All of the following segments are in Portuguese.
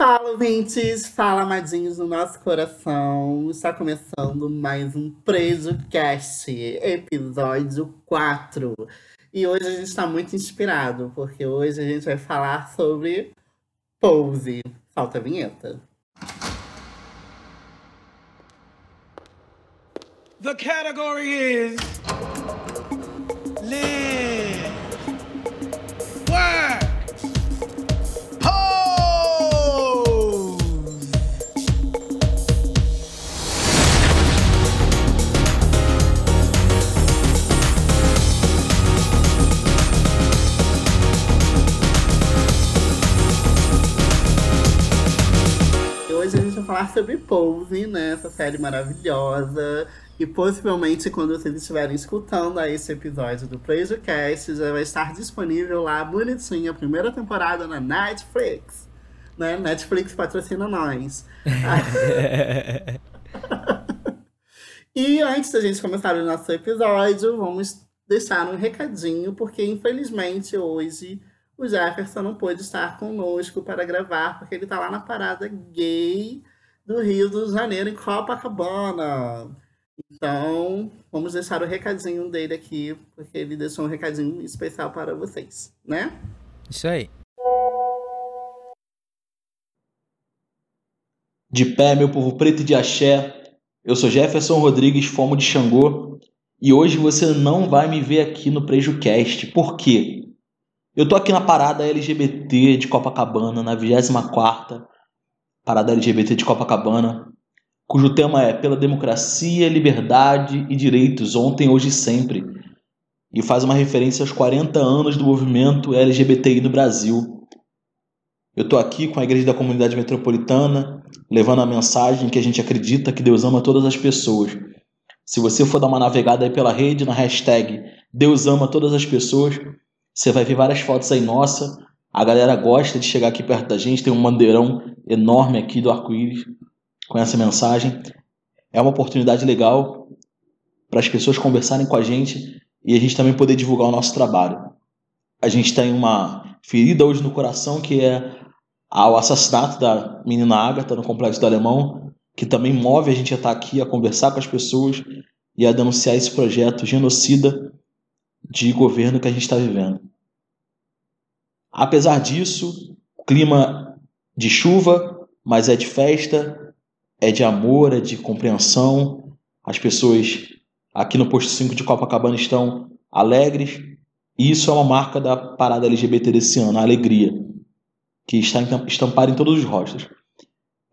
Fala, ouvintes! Fala, amadinhos do nosso coração! Está começando mais um PresoCast, episódio 4. E hoje a gente está muito inspirado, porque hoje a gente vai falar sobre Pose. Falta a vinheta. The category is sobre Pose, né? Essa série maravilhosa. E possivelmente, quando vocês estiverem escutando esse episódio do PlayerCast, já vai estar disponível lá, bonitinha, a primeira temporada na Netflix. Né? Netflix patrocina nós. E antes da gente começar o nosso episódio, vamos deixar um recadinho, porque infelizmente hoje o Jefferson não pôde estar conosco para gravar, porque ele está lá na parada gay do Rio de Janeiro, em Copacabana. Então, vamos deixar o recadinho dele aqui, porque ele deixou um recadinho especial para vocês, né? Isso aí. De pé, meu povo preto de axé, eu sou Jefferson Rodrigues, Fomo de Xangô, e hoje você não vai me ver aqui no PrejuCast. Por quê? Eu tô aqui na parada LGBT de Copacabana, na 24ª parada LGBT de Copacabana, cujo tema é Pela Democracia, Liberdade e Direitos, ontem, hoje e sempre, e faz uma referência aos 40 anos do movimento LGBTI no Brasil. Eu tô aqui com a Igreja da Comunidade Metropolitana, levando a mensagem que a gente acredita que Deus ama todas as pessoas. Se você for dar uma navegada aí pela rede na hashtag Deus ama todas as pessoas, você vai ver várias fotos aí nossa. A galera gosta de chegar aqui perto da gente, tem um bandeirão enorme aqui do arco-íris com essa mensagem. É uma oportunidade legal para as pessoas conversarem com a gente e a gente também poder divulgar o nosso trabalho. A gente tem uma ferida hoje no coração que é ao assassinato da menina Agatha no Complexo do Alemão, que também move a gente a estar aqui, a conversar com as pessoas e a denunciar esse projeto genocida de governo que a gente está vivendo. Apesar disso, clima de chuva, mas é de festa, é de amor, é de compreensão. As pessoas aqui no posto 5 de Copacabana estão alegres, e isso é uma marca da parada LGBT desse ano, a alegria que está estampada em todos os rostos.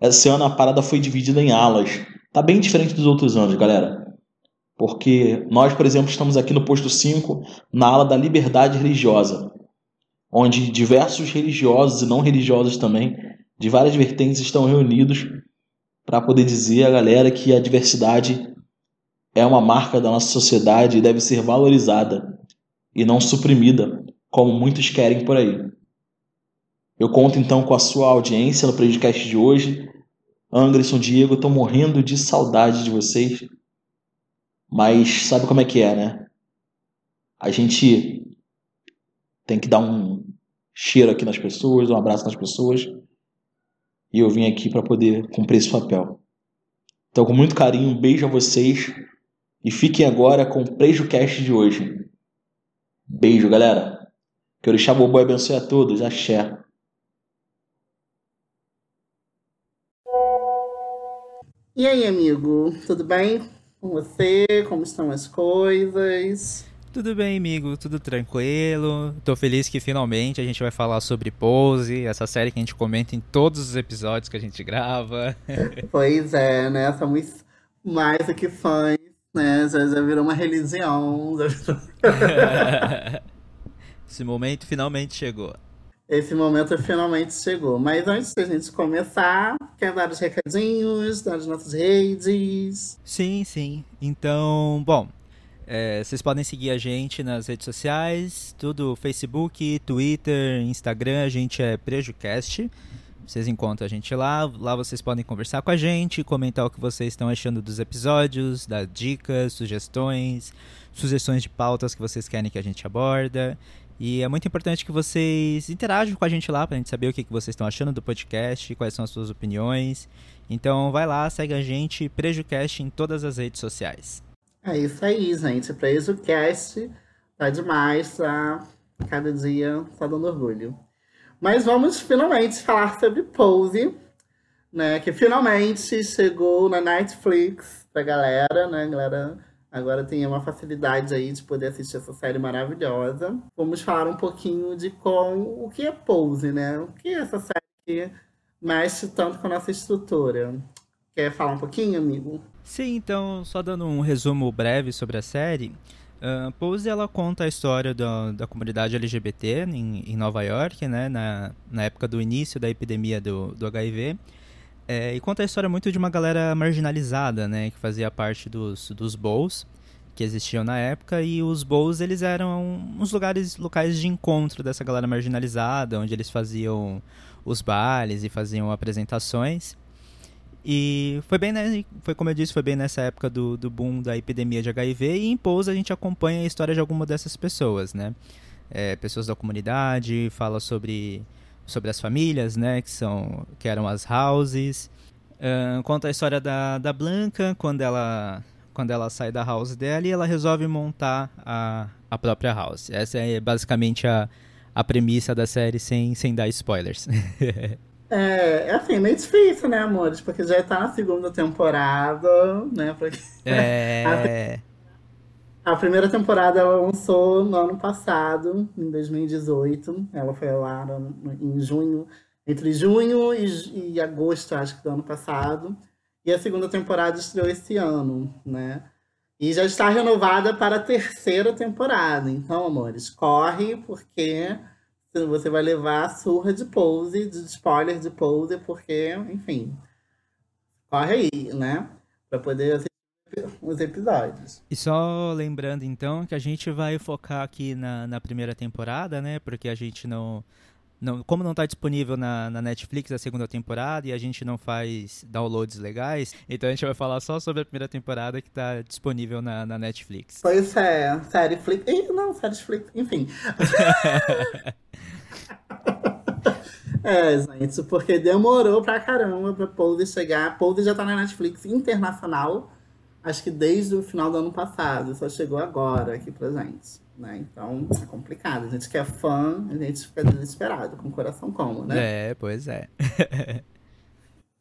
Esse ano a parada foi dividida em alas. Tá bem diferente dos outros anos, galera. Porque nós, por exemplo, estamos aqui no posto 5, na ala da liberdade religiosa, onde diversos religiosos e não religiosos também, de várias vertentes, estão reunidos para poder dizer à galera que a diversidade é uma marca da nossa sociedade e deve ser valorizada e não suprimida, como muitos querem por aí. Eu conto então com a sua audiência no podcast de hoje. Anderson, Diego, estou morrendo de saudade de vocês. Mas sabe como é que é, né? A gente tem que dar um cheiro aqui nas pessoas, um abraço nas pessoas. E eu vim aqui para poder cumprir esse papel. Então, com muito carinho, um beijo a vocês. E fiquem agora com o PrejuCast de hoje. Beijo, galera. Que o Orixá Bobó abençoe a todos. Axé. E aí, amigo, tudo bem com você? Como estão as coisas? Tudo bem, amigo, tudo tranquilo. Tô feliz que finalmente a gente vai falar sobre Pose, essa série que a gente comenta em todos os episódios que a gente grava. Pois é, né? Somos mais do que fãs, né? Já, já virou uma religião. virou- Esse momento finalmente chegou. Esse momento finalmente chegou. Mas antes da gente começar, quer dar os recadinhos das nossas redes? Sim, sim. Então, bom, é, vocês podem seguir a gente nas redes sociais, tudo Facebook, Twitter, Instagram, a gente é PrejuCast. Vocês encontram a gente lá, lá vocês podem conversar com a gente, comentar o que vocês estão achando dos episódios, dar dicas, sugestões, sugestões de pautas que vocês querem que a gente aborda. E é muito importante que vocês interajam com a gente lá pra gente saber o que, que vocês estão achando do podcast, quais são as suas opiniões. Então vai lá, segue a gente, PrejuCast em todas as redes sociais. É isso aí, gente. PrejuCast tá demais, tá? Cada dia tá dando orgulho. Mas vamos finalmente falar sobre Pose, né? Que finalmente chegou na Netflix pra galera, né? galera agora tem uma facilidade aí de poder assistir essa série maravilhosa. Vamos falar um pouquinho de com o que é Pose, né? O que é essa série que mexe tanto com a nossa estrutura. Quer falar um pouquinho, amigo? Sim, então, só dando um resumo breve sobre a série. Uh, Pose ela conta a história da, da comunidade LGBT em, em Nova York, né, na, na época do início da epidemia do, do HIV. É, e conta a história muito de uma galera marginalizada, né, que fazia parte dos, dos bowls que existiam na época e os bowls eles eram uns lugares locais de encontro dessa galera marginalizada, onde eles faziam os bailes e faziam apresentações. E foi bem, né, foi como eu disse, foi bem nessa época do, do boom da epidemia de HIV e em Pose a gente acompanha a história de alguma dessas pessoas, né? É, pessoas da comunidade, fala sobre, sobre as famílias, né, que, são, que eram as houses. Uh, conta a história da, da Blanca, quando ela, quando ela sai da house dela e ela resolve montar a, a própria house. Essa é basicamente a, a premissa da série sem, sem dar spoilers. É, é assim, meio difícil, né, amores? Porque já tá na segunda temporada, né? Porque É. a, a primeira temporada ela lançou no ano passado, em 2018. Ela foi lá no- em junho, entre junho e, e agosto, acho que do ano passado. E a segunda temporada estreou esse ano, né? E já está renovada para a terceira temporada. Então, amores, corre, porque você vai levar a surra de pose, de spoiler de pose, porque, enfim, corre aí, né? Pra poder assistir os episódios. E só lembrando então que a gente vai focar aqui na, na primeira temporada, né? Porque a gente não. Não como não está disponível na, na Netflix a segunda temporada e a gente não faz downloads legais, então a gente vai falar só sobre a primeira temporada que está disponível na, na Netflix. Pois é, série Flix. Não, série Flix, enfim. É, gente, porque demorou pra caramba pra Pose chegar. Pose já tá na Netflix internacional, acho que desde o final do ano passado, só chegou agora aqui pra gente. Né? Então é complicado. A gente que é fã, a gente fica desesperado, com o coração como, né? É, pois é.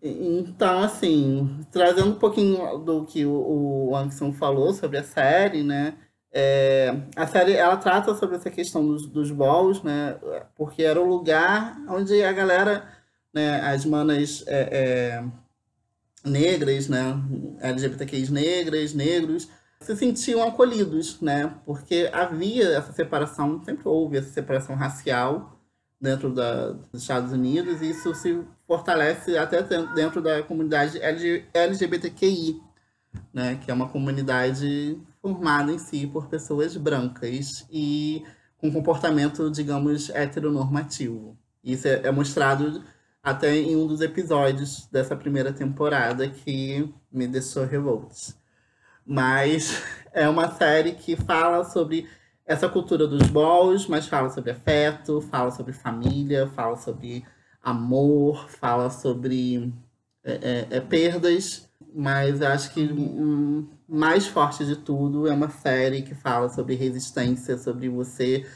Então, assim, trazendo um pouquinho do que o, o Anderson falou sobre a série, né? É, a série ela trata sobre essa questão dos, dos balls, né? Porque era o lugar onde a galera, né? As manas é, é, negras, né? LGBTQIs negras, negros, se sentiam acolhidos, né? Porque havia essa separação, sempre houve essa separação racial dentro da, dos Estados Unidos e isso se fortalece até dentro da comunidade LG LGBTQI, né? Que é uma comunidade formada em si por pessoas brancas e com comportamento, digamos, heteronormativo. Isso é, é mostrado até em um dos episódios dessa primeira temporada que me deixou revoltos. Mas é uma série que fala sobre essa cultura dos balls, mas fala sobre afeto, fala sobre família, fala sobre amor, fala sobre é, é, é, perdas, mas acho que mais forte de tudo é uma série que fala sobre resistência, sobre você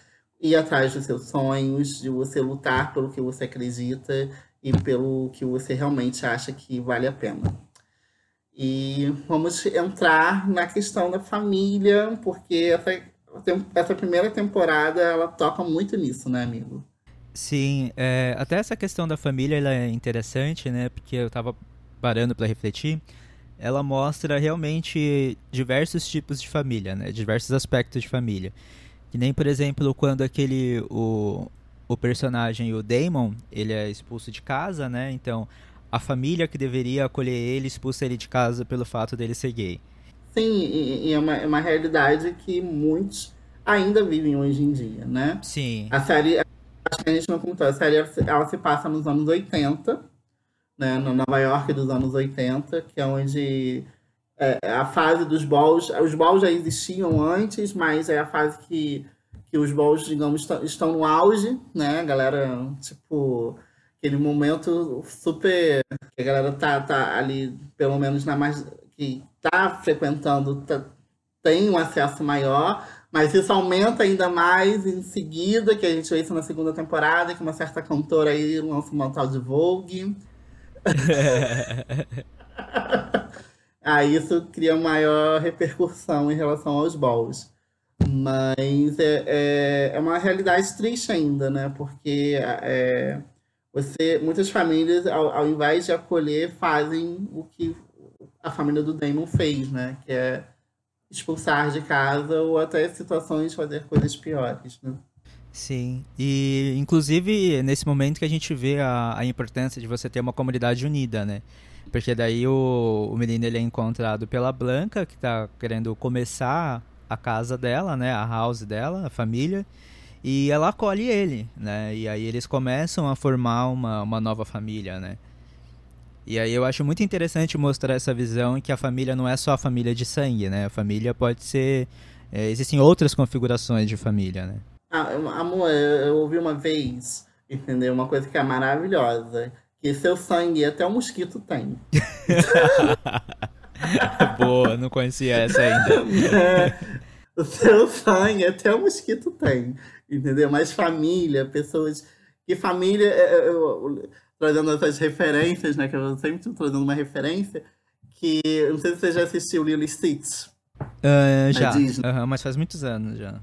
ir atrás dos seus sonhos, de você lutar pelo que você acredita e pelo que você realmente acha que vale a pena. E vamos entrar na questão da família, porque essa, essa primeira temporada ela toca muito nisso, né, amigo? Sim, é, até essa questão da família ela é interessante, né? Porque eu tava parando para refletir. Ela mostra realmente diversos tipos de família, né? Diversos aspectos de família. Que nem, por exemplo, quando aquele o, o personagem, o Damon, ele é expulso de casa, né? Então, a família que deveria acolher ele expulsa ele de casa pelo fato dele ser gay. Sim, e, é, uma, é uma realidade que muitos ainda vivem hoje em dia, né? Sim. A série, acho que a gente não contou, a série ela se- passa nos anos 80, né? No Nova York dos anos 80, que é onde é, a fase dos balls, os balls já existiam antes, mas é a fase que, que os balls, digamos, estão no auge, né? A galera, tipo, aquele momento super. que a galera tá, tá ali, pelo menos na mais. que tá frequentando, tá, tem um acesso maior, mas isso aumenta ainda mais em seguida, que a gente vê isso na segunda temporada, que uma certa cantora aí lança uma tal de Vogue. aí isso cria maior repercussão em relação aos balls. Mas é, é, é uma realidade triste ainda, né? Porque é, você, muitas famílias, ao, ao invés de acolher, fazem o que a família do Damon fez, né? Que é expulsar de casa ou até situações fazer coisas piores, né? Sim, e inclusive nesse momento que a gente vê a, a importância de você ter uma comunidade unida, né? Porque daí o, o menino ele é encontrado pela Blanca, que está querendo começar a casa dela, né? A house dela, a família. E ela acolhe ele, né? E aí eles começam a formar uma, uma nova família, né? E aí eu acho muito interessante mostrar essa visão que a família não é só a família de sangue, né? A família pode ser... É, existem outras configurações de família, né? Ah, amor, eu ouvi uma vez, entendeu? Uma coisa que é maravilhosa. Que seu sangue até o mosquito tem. Boa, não conhecia essa ainda. É, o seu sangue até o mosquito tem. Entendeu? Mas família, pessoas. Que família. Eu, eu, trazendo essas referências, né? Que eu sempre estou trazendo uma referência. Que não sei se você já assistiu Lily Stitch. Uh, já, uhum, mas faz muitos anos já.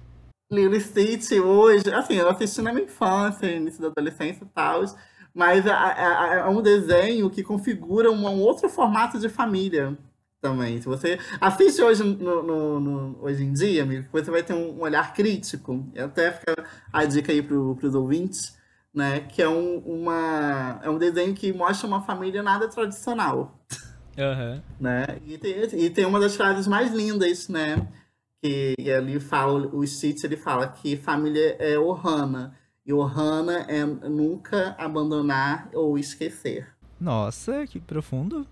Lily Stitch hoje, assim, eu assisti na minha infância, início da adolescência e tal, mas é, é, é, um desenho que configura um, um, outro formato de família também. Se você assiste hoje, no, no, no, hoje em dia, amigo, você vai ter um, um olhar crítico, e até fica a dica aí para os ouvintes, né? Que é um, uma, é um desenho que mostra uma família nada tradicional. Uhum. Né? E, tem, e tem uma das frases mais lindas, né? Que ali fala, o Stitch ele fala que família é Ohana. E Ohana é nunca abandonar ou esquecer. Nossa, que profundo.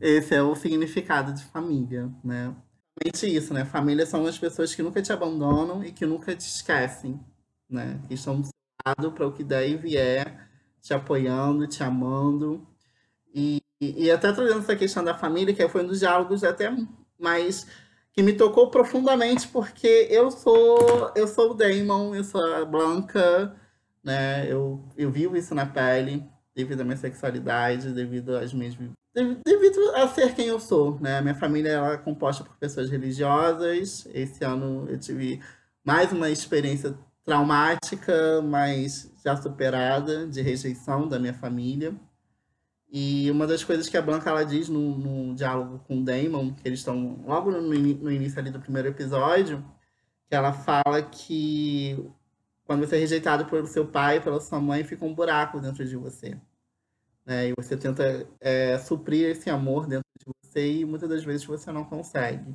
Esse é o significado de família, né? Realmente isso, né? Família são as pessoas que nunca te abandonam e que nunca te esquecem, né? Que estão lado para o que der e vier, te apoiando, te amando. E, e, até trazendo essa questão da família, que foi um dos diálogos até mais que me tocou profundamente, porque eu sou eu sou o Damon, eu sou a Blanca, né? Eu, eu vivo isso na pele, devido à minha sexualidade, devido às minhas devido a ser quem eu sou, né? Minha família ela é composta por pessoas religiosas. Esse ano eu tive mais uma experiência traumática, mas já superada, de rejeição da minha família. E uma das coisas que a Blanca ela diz no, no diálogo com o Damon, que eles estão logo no, no início ali do primeiro episódio, que ela fala que quando você é rejeitado pelo seu pai, pela sua mãe, fica um buraco dentro de você. Né? E você tenta é, suprir esse amor dentro de você e muitas das vezes você não consegue.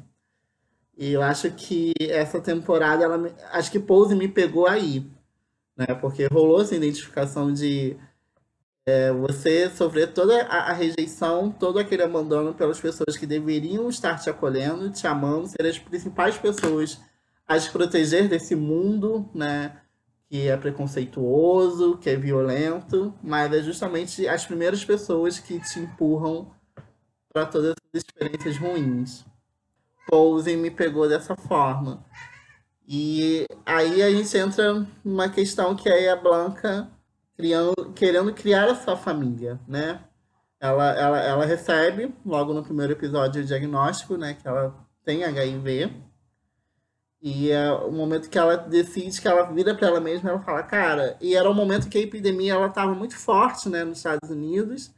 E eu acho que essa temporada, ela, acho que Pose me pegou aí, né? Porque rolou essa identificação de é, você sofrer toda a, a, rejeição, todo aquele abandono pelas pessoas que deveriam estar te acolhendo, te amando, ser as principais pessoas a te proteger desse mundo, né? Que é preconceituoso, que é violento, mas é justamente as primeiras pessoas que te empurram para todas as experiências ruins. Pose me pegou dessa forma. E aí a gente entra numa questão que é a Blanca criando, querendo criar a sua família, né? Ela, ela, ela recebe, logo no primeiro episódio, o diagnóstico, né? Que ela tem HIV. E é o momento que ela decide que ela vira para ela mesma, ela fala, cara, e era o momento que a epidemia ela estava muito forte, né, nos Estados Unidos.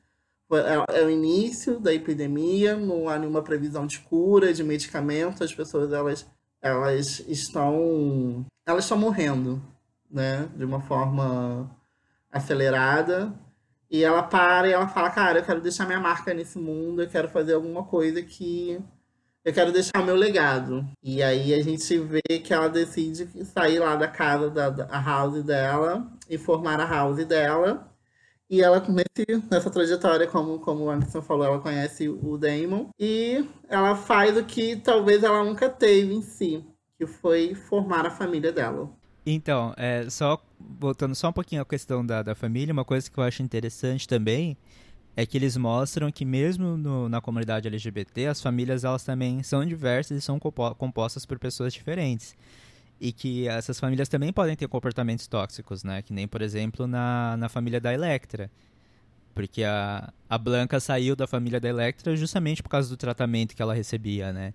É, é o início da epidemia, não há nenhuma previsão de cura, de medicamento, as pessoas elas, elas estão elas estão morrendo, né, de uma forma acelerada. E ela para e ela fala, cara, eu quero deixar minha marca nesse mundo, eu quero fazer alguma coisa que eu quero deixar meu legado. E aí a gente vê que ela decide sair lá da casa da, da house dela e formar a house dela e ela, nesse, nessa trajetória, como, como o Anderson falou, ela conhece o Damon. E ela faz o que talvez ela nunca teve em si. Que que foi formar a família dela. Então, é, só voltando só um pouquinho à questão da, da família, uma coisa que eu acho interessante também é que eles mostram que mesmo no, na comunidade LGBT, as famílias elas também são diversas e são compo compostas por pessoas diferentes. E que essas famílias também podem ter comportamentos tóxicos, né? Que nem, por exemplo, na, na família da Electra. Porque a, a Blanca saiu da família da Electra justamente por causa do tratamento que ela recebia, né?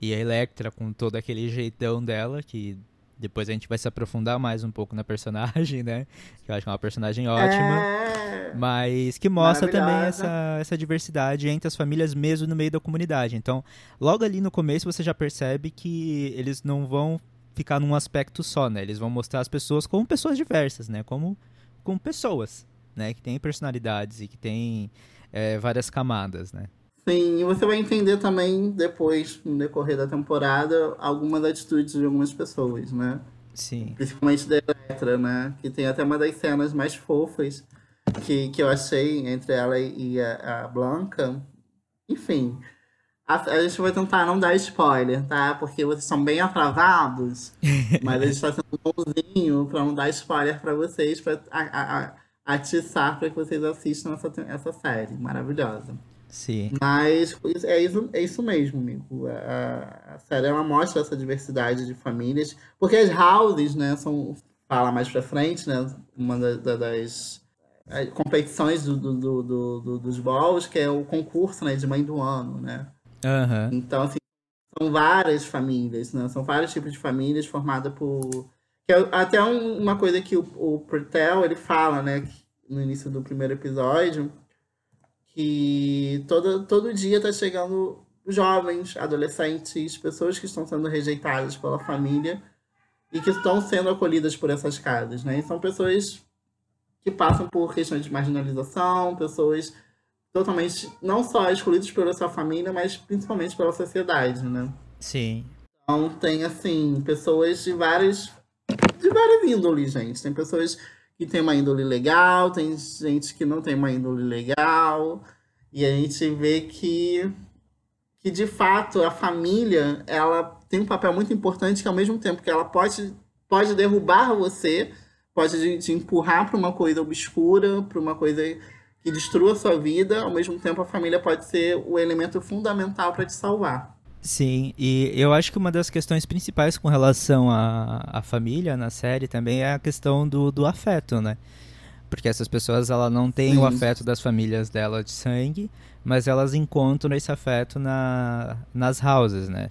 E a Electra, com todo aquele jeitão dela, que depois a gente vai se aprofundar mais um pouco na personagem, né? Que eu acho que é uma personagem ótima. É... Mas que mostra também essa, essa diversidade entre as famílias mesmo no meio da comunidade. Então, logo ali no começo você já percebe que eles não vão ficar num aspecto só, né? Eles vão mostrar as pessoas como pessoas diversas, né? Como, como pessoas, né? Que têm personalidades e que têm é, várias camadas, né? Sim, e você vai entender também depois, no decorrer da temporada, algumas atitudes de algumas pessoas, né? Sim. Principalmente da Electra, né? Que tem até uma das cenas mais fofas que, que eu achei entre ela e a, a Blanca. Enfim, a, a, gente vai tentar não dar spoiler, tá? Porque vocês são bem atrasados, mas a gente tá sendo bonzinho pra não dar spoiler pra vocês, pra a, a, atiçar pra que vocês assistam essa, essa série maravilhosa. Sim. Mas é isso, é isso mesmo, amigo. A, a série ela mostra essa diversidade de famílias, porque as houses, né, são fala mais pra frente, né, uma da, das é, competições do, do, do, do, dos balls, que é o concurso, né, de mãe do ano, né. Uhum. Então, assim, são várias famílias, né, são vários tipos de famílias formadas por... Que é até um, uma coisa que o, o Pertel, ele fala, né, no início do primeiro episódio, que todo, todo dia está chegando jovens, adolescentes, pessoas que estão sendo rejeitadas pela família e que estão sendo acolhidas por essas casas, né? E são pessoas que passam por questões de marginalização, pessoas totalmente não só excluídas pela sua família, mas principalmente pela sociedade, né? Sim. Então tem assim pessoas de várias de várias índoles, gente. Tem pessoas que tem uma índole legal, tem gente que não tem uma índole legal, e a gente vê que, que de fato a família ela tem um papel muito importante que ao mesmo tempo que ela pode, pode derrubar você, pode te empurrar para uma coisa obscura, para uma coisa que destrua a sua vida, ao mesmo tempo a família pode ser o elemento fundamental para te salvar. Sim, e eu acho que uma das questões principais com relação à, à família na série também é a questão do, do afeto, né? Porque essas pessoas ela não têm Sim. o afeto das famílias dela de sangue, mas elas encontram esse afeto na, nas houses, né?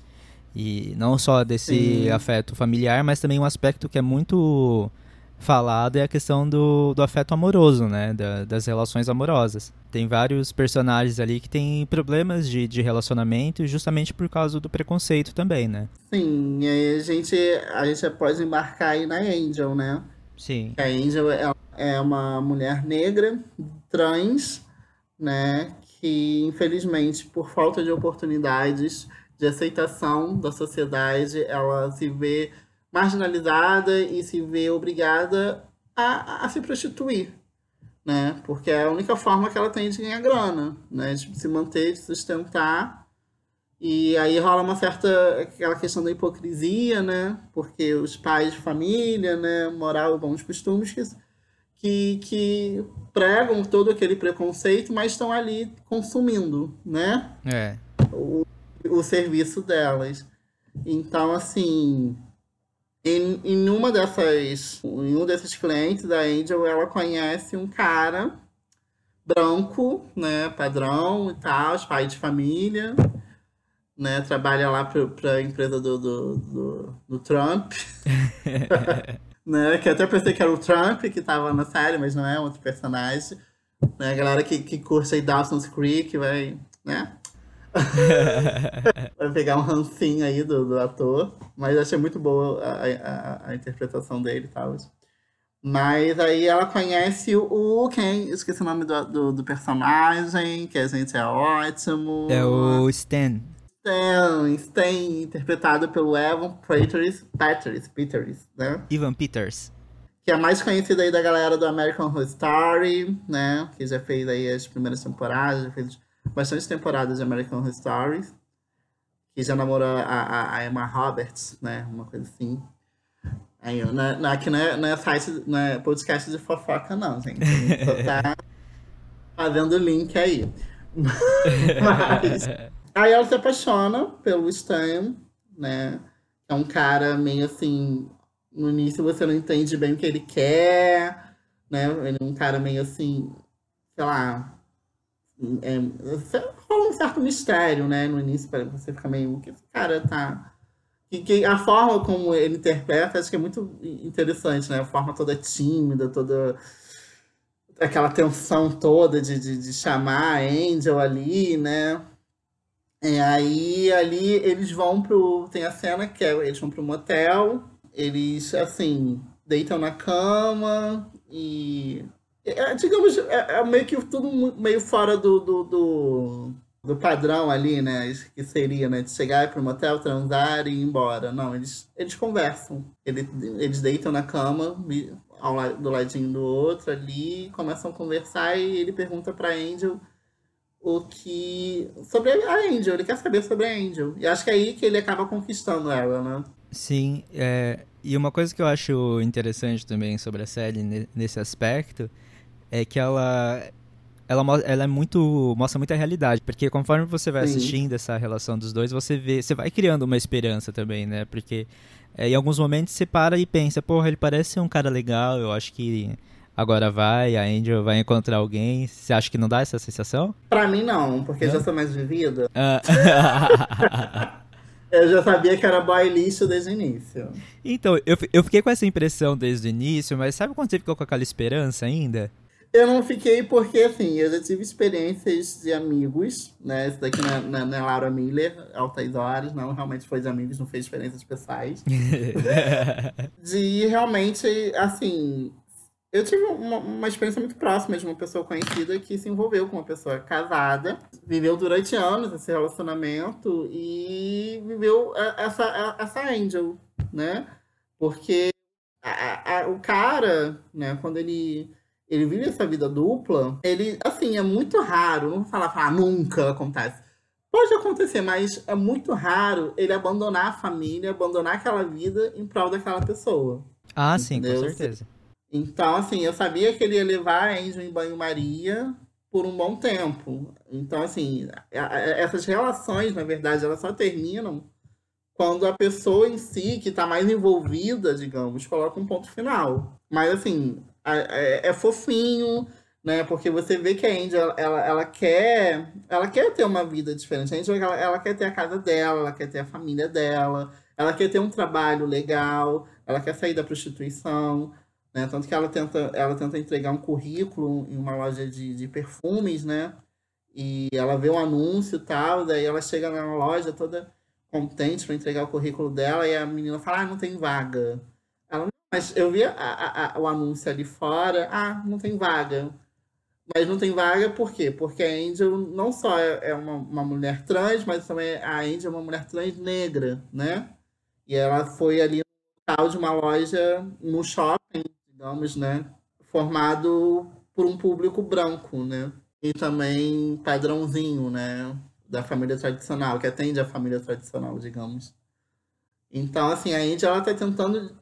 E não só desse Sim. afeto familiar, mas também um aspecto que é muito falado é a questão do, do afeto amoroso, né? Da, das relações amorosas. Tem vários personagens ali que têm problemas de, de relacionamento justamente por causa do preconceito também, né? Sim, e aí a gente, a gente pode embarcar aí na Angel, né? Sim. A Angel é, é uma mulher negra, trans, né? Que infelizmente, por falta de oportunidades de aceitação da sociedade, ela se vê marginalizada e se vê obrigada a, a se prostituir, né? Porque é a única forma que ela tem de ganhar grana, né? De se manter, de sustentar. E aí rola uma certa aquela questão da hipocrisia, né? Porque os pais de família, né, moral e bons costumes que, que, que pregam todo aquele preconceito, mas estão ali consumindo, né? É. O, o serviço delas. Então, assim, em, em uma dessas, em um desses clientes da Angel, ela conhece um cara branco, né, padrão e tal, pai de família, né, trabalha lá para a empresa do, do, do, do Trump, né, que até pensei que era o Trump que estava na série, mas não é outro personagem, né, a galera que, que curte aí Dawson's Creek vai, né, Vai pegar um rancinho aí do, do ator. Mas achei muito boa a, a, a interpretação dele e tal. Mas aí ela conhece o. Quem? Esqueci o nome do, do, do, personagem, que a gente é ótimo. É o Stan. Stan, Stan, interpretado pelo Evan Peters, Peters, Peters, né? Evan Peters. Que é mais conhecido aí da galera do American Horror Story, né? Que já fez aí as primeiras temporadas, já fez bastante temporadas de American Horror Stories. que já namorou a, a, a Emma Roberts, né? Uma coisa assim. Aí, na, na, aqui não é, não é site, não é podcast de fofoca, não, gente. Só tá fazendo link aí. Mas, aí ela se apaixona pelo Stan, né? É um cara meio assim. No início você não entende bem o que ele quer, né? Ele é um cara meio assim, sei lá. É, rola um certo mistério, né? No início, para você ficar meio. Que esse cara tá. Que, que a forma como ele interpreta, acho que é muito interessante, né? A forma toda tímida, toda aquela tensão toda de, de, de chamar a Angel ali, né? E aí ali eles vão pro. Tem a cena que é, eles vão pro motel, eles assim, deitam na cama e. É, digamos, é, é, meio que tudo meio fora do, do, do, do, padrão ali, né? Que seria, né? De chegar pro motel, transar e ir embora. Não, eles, eles conversam. Eles, eles deitam na cama, ao, do ladinho do outro ali, começam a conversar e ele pergunta pra Angel o que. sobre a Angel, ele quer saber sobre a Angel. E acho que é aí que ele acaba conquistando ela, né? Sim, é, e uma coisa que eu acho interessante também sobre a série nesse aspecto é que ela ela, ela é muito mostra muita realidade, porque conforme você vai Sim. assistindo essa relação dos dois, você vê, você vai criando uma esperança também, né? Porque é, em alguns momentos você para e pensa, porra, ele parece ser um cara legal, eu acho que agora vai, a Angel vai encontrar alguém. Você acha que não dá essa sensação? Pra mim não, porque eu já sou mais vivida. Ah. eu já sabia que era boy lixo desde o início. Então, eu, eu fiquei com essa impressão desde o início, mas sabe quando você ficou com aquela esperança ainda? Eu não fiquei porque, assim, eu já tive experiências de amigos, né? Esse daqui na, na, na Laura Miller, Altas Horas, não realmente foi de amigos, não fez experiências pessoais. de realmente, assim, eu tive uma, uma, experiência muito próxima de uma pessoa conhecida que se envolveu com uma pessoa casada, viveu durante anos esse relacionamento e viveu essa, essa Angel, né? Porque a, a, o cara, né, quando ele, ele vive essa vida dupla, ele, assim, é muito raro, não vou falar, falar nunca acontece. Pode acontecer, mas é muito raro ele abandonar a família, abandonar aquela vida em prol daquela pessoa. Ah, entendeu? sim, com certeza. Então, assim, eu sabia que ele ia levar a Angel em banho-maria por um bom tempo. Então, assim, essas relações, na verdade, elas só terminam quando a pessoa em si, que está mais envolvida, digamos, coloca um ponto final. Mas, assim, é, é fofinho, né? Porque você vê que a Angel, ela, ela quer ela quer ter uma vida diferente. A Angel, ela, ela quer ter a casa dela, ela quer ter a família dela, ela quer ter um trabalho legal, ela quer sair da prostituição. Né? Tanto que ela tenta, ela tenta entregar um currículo em uma loja de, de perfumes, né? E ela vê um anúncio e tal, daí ela chega na loja toda contente para entregar o currículo dela e a menina fala, ah, não tem vaga. Mas eu vi a, a, o anúncio ali fora, ah, não tem vaga. Mas não tem vaga por quê? Porque a Angel não só é, é uma, uma mulher trans, mas também a Angel é uma mulher trans negra, né? E ela foi ali no tal de uma loja no shopping digamos, né, formado por um público branco, né, e também padrãozinho, né, da família tradicional, que atende a família tradicional, digamos. Então, assim, a Índia ela está tentando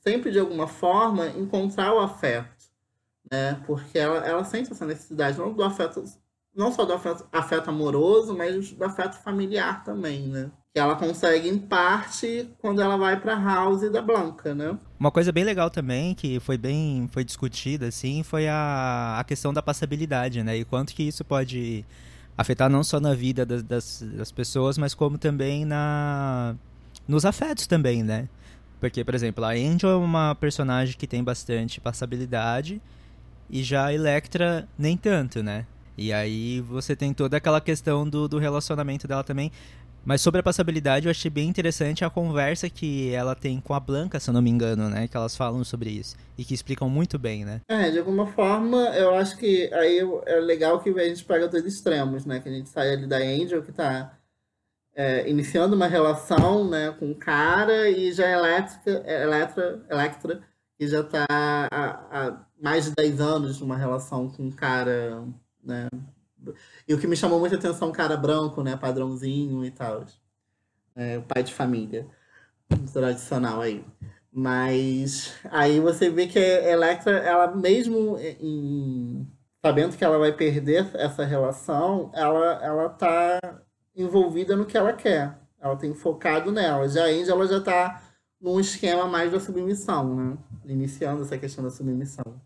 sempre de alguma forma encontrar o afeto, né, porque ela, ela sente essa necessidade não do afeto, não só do afeto, afeto amoroso, mas do afeto familiar também, né que ela consegue em parte quando ela vai para House da Blanca, né? Uma coisa bem legal também que foi bem foi discutida assim foi a, a questão da passabilidade, né? E quanto que isso pode afetar não só na vida das, das, das pessoas, mas como também na nos afetos também, né? Porque, por exemplo, a Angel é uma personagem que tem bastante passabilidade e já a Electra nem tanto, né? E aí você tem toda aquela questão do, do relacionamento dela também. Mas sobre a passabilidade, eu achei bem interessante a conversa que ela tem com a Blanca, se eu não me engano, né? Que elas falam sobre isso. E que explicam muito bem, né? É, de alguma forma, eu acho que aí é legal que a gente pega dois extremos, né? Que a gente sai ali da Angel, que tá é, iniciando uma relação né, com o cara, e já é Electra, Electra, Electra que já tá há, há mais de 10 anos numa relação com um cara, né? E o que me chamou muita atenção, cara branco, né? Padrãozinho e tal. é, pai de família tradicional aí. Mas aí você vê que a Electra, ela mesmo em, sabendo que ela vai perder essa relação, ela, ela tá envolvida no que ela quer. Ela tem focado nela. Já a Angel, ela já tá num esquema mais da submissão, né? Iniciando essa questão da submissão.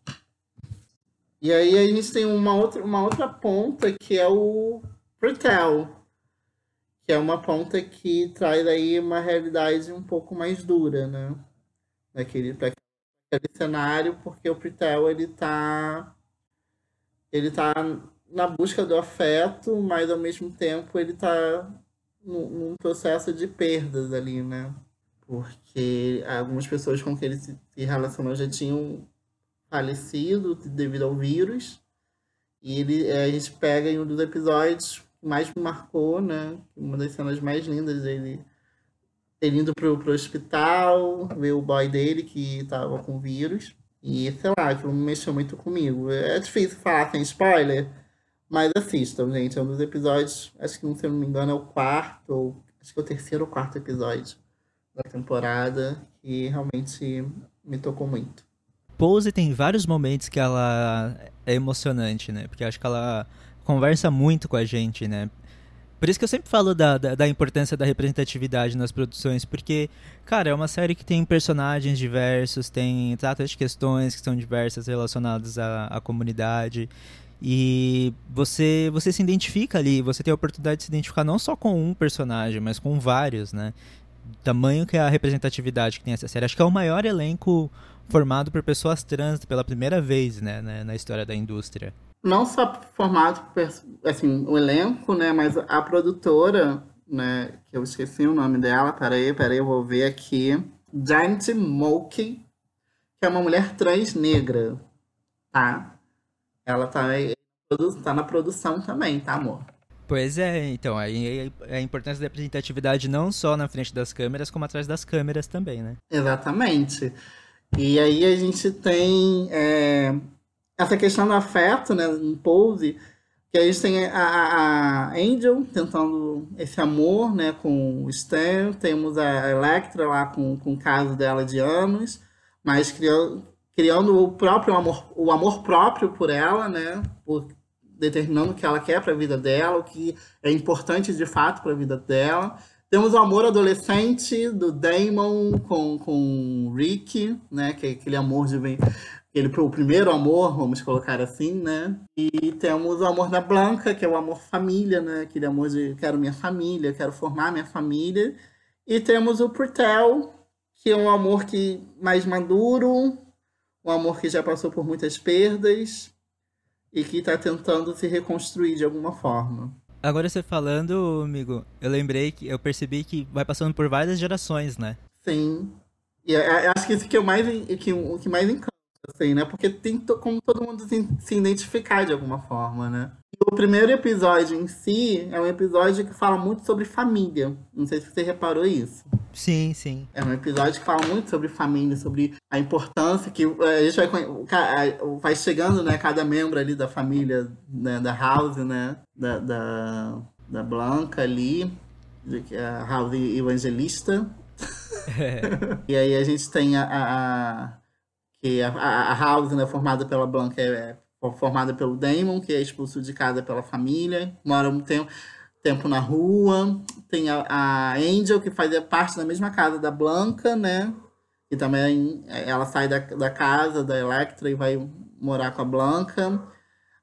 E aí a gente tem uma outra, uma outra ponta que é o Pretel, que é uma ponta que traz aí uma realidade um pouco mais dura, né? Naquele, para aquele cenário, porque o Pretel ele tá ele tá na busca do afeto, mas ao mesmo tempo ele tá num, num processo de perdas ali, né? Porque algumas pessoas com quem ele se relacionou já tinham falecido devido ao vírus. E ele, a gente pega em um dos episódios que mais me marcou, né? Uma das cenas mais lindas dele ele indo pro, pro hospital, ver o boy dele que tava com vírus. E sei lá, aquilo mexeu muito comigo. É difícil falar sem spoiler, mas assistam, gente. É um dos episódios, acho que se eu não me engano, é o quarto, ou acho que é o terceiro ou quarto episódio da temporada, que realmente me tocou muito. Pose tem vários momentos que ela é emocionante, né? Porque acho que ela conversa muito com a gente, né? Por isso que eu sempre falo da, da, da, importância da representatividade nas produções, porque, cara, é uma série que tem personagens diversos, tem trata de questões que são diversas relacionadas à, à comunidade. E você, você se identifica ali, você tem a oportunidade de se identificar não só com um personagem, mas com vários, né? Tamanho que é a representatividade que tem essa série. Acho que é o maior elenco formado por pessoas trans pela primeira vez, né, né na história da indústria. Não só formado por, assim, o elenco, né, mas a produtora, né, que eu esqueci o nome dela, peraí, peraí, eu vou ver aqui. Giant Moki, que é uma mulher trans negra, tá? Ela tá, tá na produção também, tá, amor? Pois é, então, aí a importância da representatividade não só na frente das câmeras, como atrás das câmeras também, né? Exatamente. E aí a gente tem é, essa questão do afeto, né, em Pose, que a gente tem a, a, Angel tentando esse amor, né, com o Stan, temos a Electra lá com, com o caso dela de anos, mas criando, criando o próprio amor, o amor próprio por ela, né, por, determinando o que ela quer para a vida dela, o que é importante de fato para a vida dela. Temos o amor adolescente do Damon com, com Rick, né? Que é aquele amor de bem. Ele o primeiro amor, vamos colocar assim, né? E temos o amor da Blanca, que é o amor família, né? Aquele amor de quero minha família, quero formar minha família. E temos o Purtel, que é um amor que mais maduro, um amor que já passou por muitas perdas e que está tentando se reconstruir de alguma forma. Agora você falando, amigo, eu lembrei que eu percebi que vai passando por várias gerações, né? Sim. E acho que isso que é o mais que, o que mais encanta, assim, né? Porque tem como todo mundo se, identificar de alguma forma, né? o primeiro episódio em si é um episódio que fala muito sobre família. Não sei se você reparou isso. Sim, sim. É um episódio que fala muito sobre família, sobre a importância que eh, a gente vai, vai chegando, né, cada membro ali da família, né, da House, né, da, da, da Blanca ali, é a House evangelista. É. e aí a gente tem a, a que a, a House, né, formada pela Blanca, é formada pelo Damon, que é expulso de casa pela família, mora um tempo, tempo na rua. Tem a, a Angel, que fazia parte da mesma casa da Blanca, né? E também ela sai da, da casa da Electra e vai morar com a Blanca.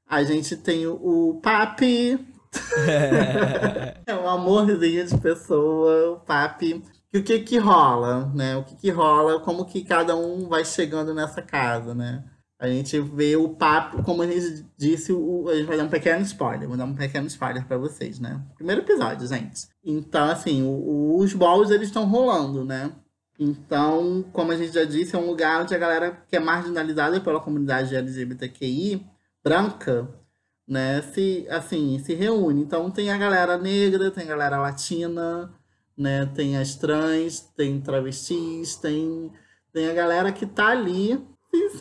A gente tem o, o Papi. é um amorzinho de pessoa, o Papi. E o que que rola, né? O que que rola, como que cada um vai chegando nessa casa, né? a gente vê o papo, como a gente disse, o, a gente vai dar um pequeno spoiler, vou dar um pequeno spoiler para vocês, né? Primeiro episódio, gente. Então, assim, o, os balls eles estão rolando, né? Então, como a gente já disse, é um lugar onde a galera que é marginalizada pela comunidade LGBTQI branca, né, se assim, se reúne. Então tem a galera negra, tem a galera latina, né, tem as trans, tem travestis, tem tem a galera que tá ali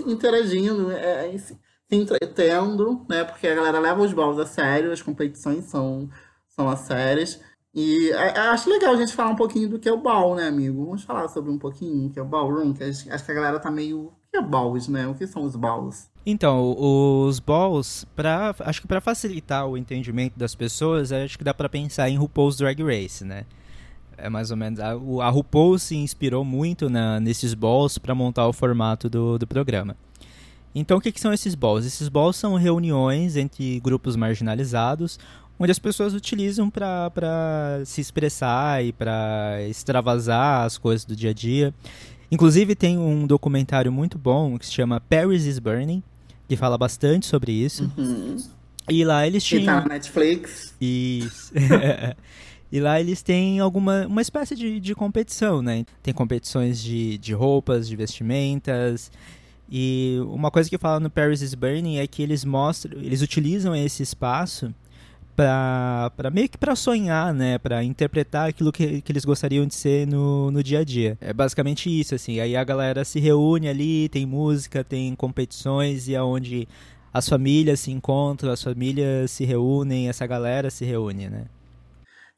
interagindo, é, se, se entretendo, né? Porque a galera leva os balls a sério, as competições são, são a sérias. E acho legal a gente falar um pouquinho do que é o ball, né, amigo? Vamos falar sobre um pouquinho que é o ballroom, que acho, acho que a galera tá meio. Que é balls, né? O que são os balls? Então, os balls, pra, acho que para facilitar o entendimento das pessoas, acho que dá para pensar em RuPaul's Drag Race, né? É mais ou menos. A, a RuPaul se inspirou muito na- nesses balls para montar o formato do, do programa. Então, o que, que são esses balls? Esses balls são reuniões entre grupos marginalizados, onde as pessoas utilizam para se expressar e para extravasar as coisas do dia a dia. Inclusive, tem um documentário muito bom que se chama Paris is Burning, que fala bastante sobre isso. Uhum. E lá eles tá tinham. na Netflix. Isso. e lá eles têm alguma uma espécie de, de competição, né? Tem competições de, de roupas, de vestimentas. E uma coisa que fala no Paris is Burning é que eles mostram, eles utilizam esse espaço para meio que para sonhar, né, para interpretar aquilo que, que eles gostariam de ser no, no dia a dia. É basicamente isso assim. Aí a galera se reúne ali, tem música, tem competições e aonde as famílias se encontram, as famílias se reúnem, essa galera se reúne, né?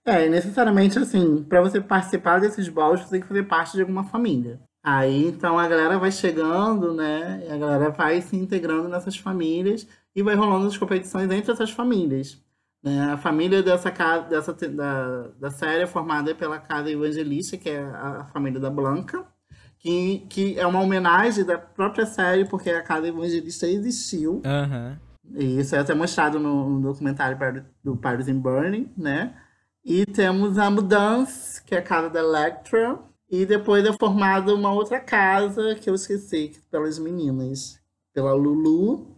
É, e necessariamente assim, pra você participar desses balls, você tem que fazer parte de alguma família. Aí então a galera vai chegando, né? A galera vai se integrando nessas famílias e vai rolando as competições entre essas famílias. né? A família dessa casa, dessa, da, da série é formada pela Casa Evangelista, que é a, família da Blanca, que, que é uma homenagem da própria série, porque a Casa Evangelista existiu. Aham. E isso é até mostrado no, no documentário do Paris in Burning, né? E temos a Mudança, que é a casa da Electra. E depois é formada uma outra casa, que eu esqueci, que- pelas meninas. Pela Lulu,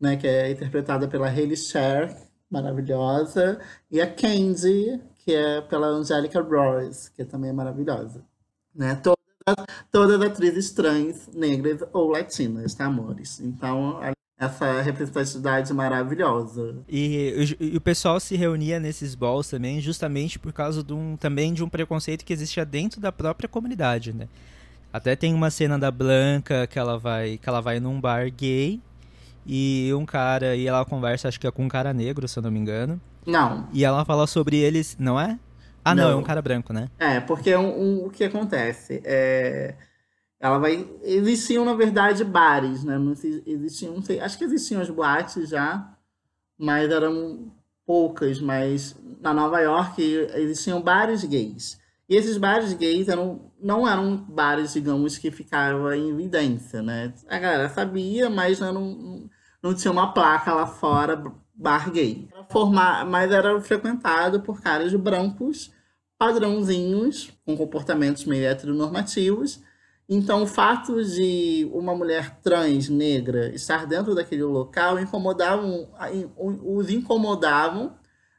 né? Que é interpretada pela Hailey Cher, maravilhosa. E a Candy, que é pela Angélica Royce, que também é maravilhosa. Né? Todas, todas atrizes trans, negras ou latinas, tá, amores? Então, essa representatividade maravilhosa. E, o- e o pessoal se reunia nesses balls também justamente por causa de um, também de um preconceito que existia dentro da própria comunidade, né? Até tem uma cena da Blanca que ela vai que ela vai num bar gay e um cara e ela conversa acho que é com um cara negro, se eu não me engano, Não, e ela fala sobre eles, não é? Ah, não, Não. é um cara branco, né? é, porque um- um- o que acontece? É, ela vai. Existiam, na verdade, bares, né? Não existiam, não sei, acho que existiam as boates já, mas eram poucas, mas na Nova York existiam bares gays. E esses bares gays eram, não eram bares, digamos, que ficavam em evidência, né? A galera sabia, mas não, não, não tinha uma placa lá fora, bar gay. Era Formar, mas era frequentado por caras brancos, padrãozinhos, com comportamentos meio heteronormativos. Então, o fato de uma mulher trans, negra, estar dentro daquele local incomodavam, os incomodavam,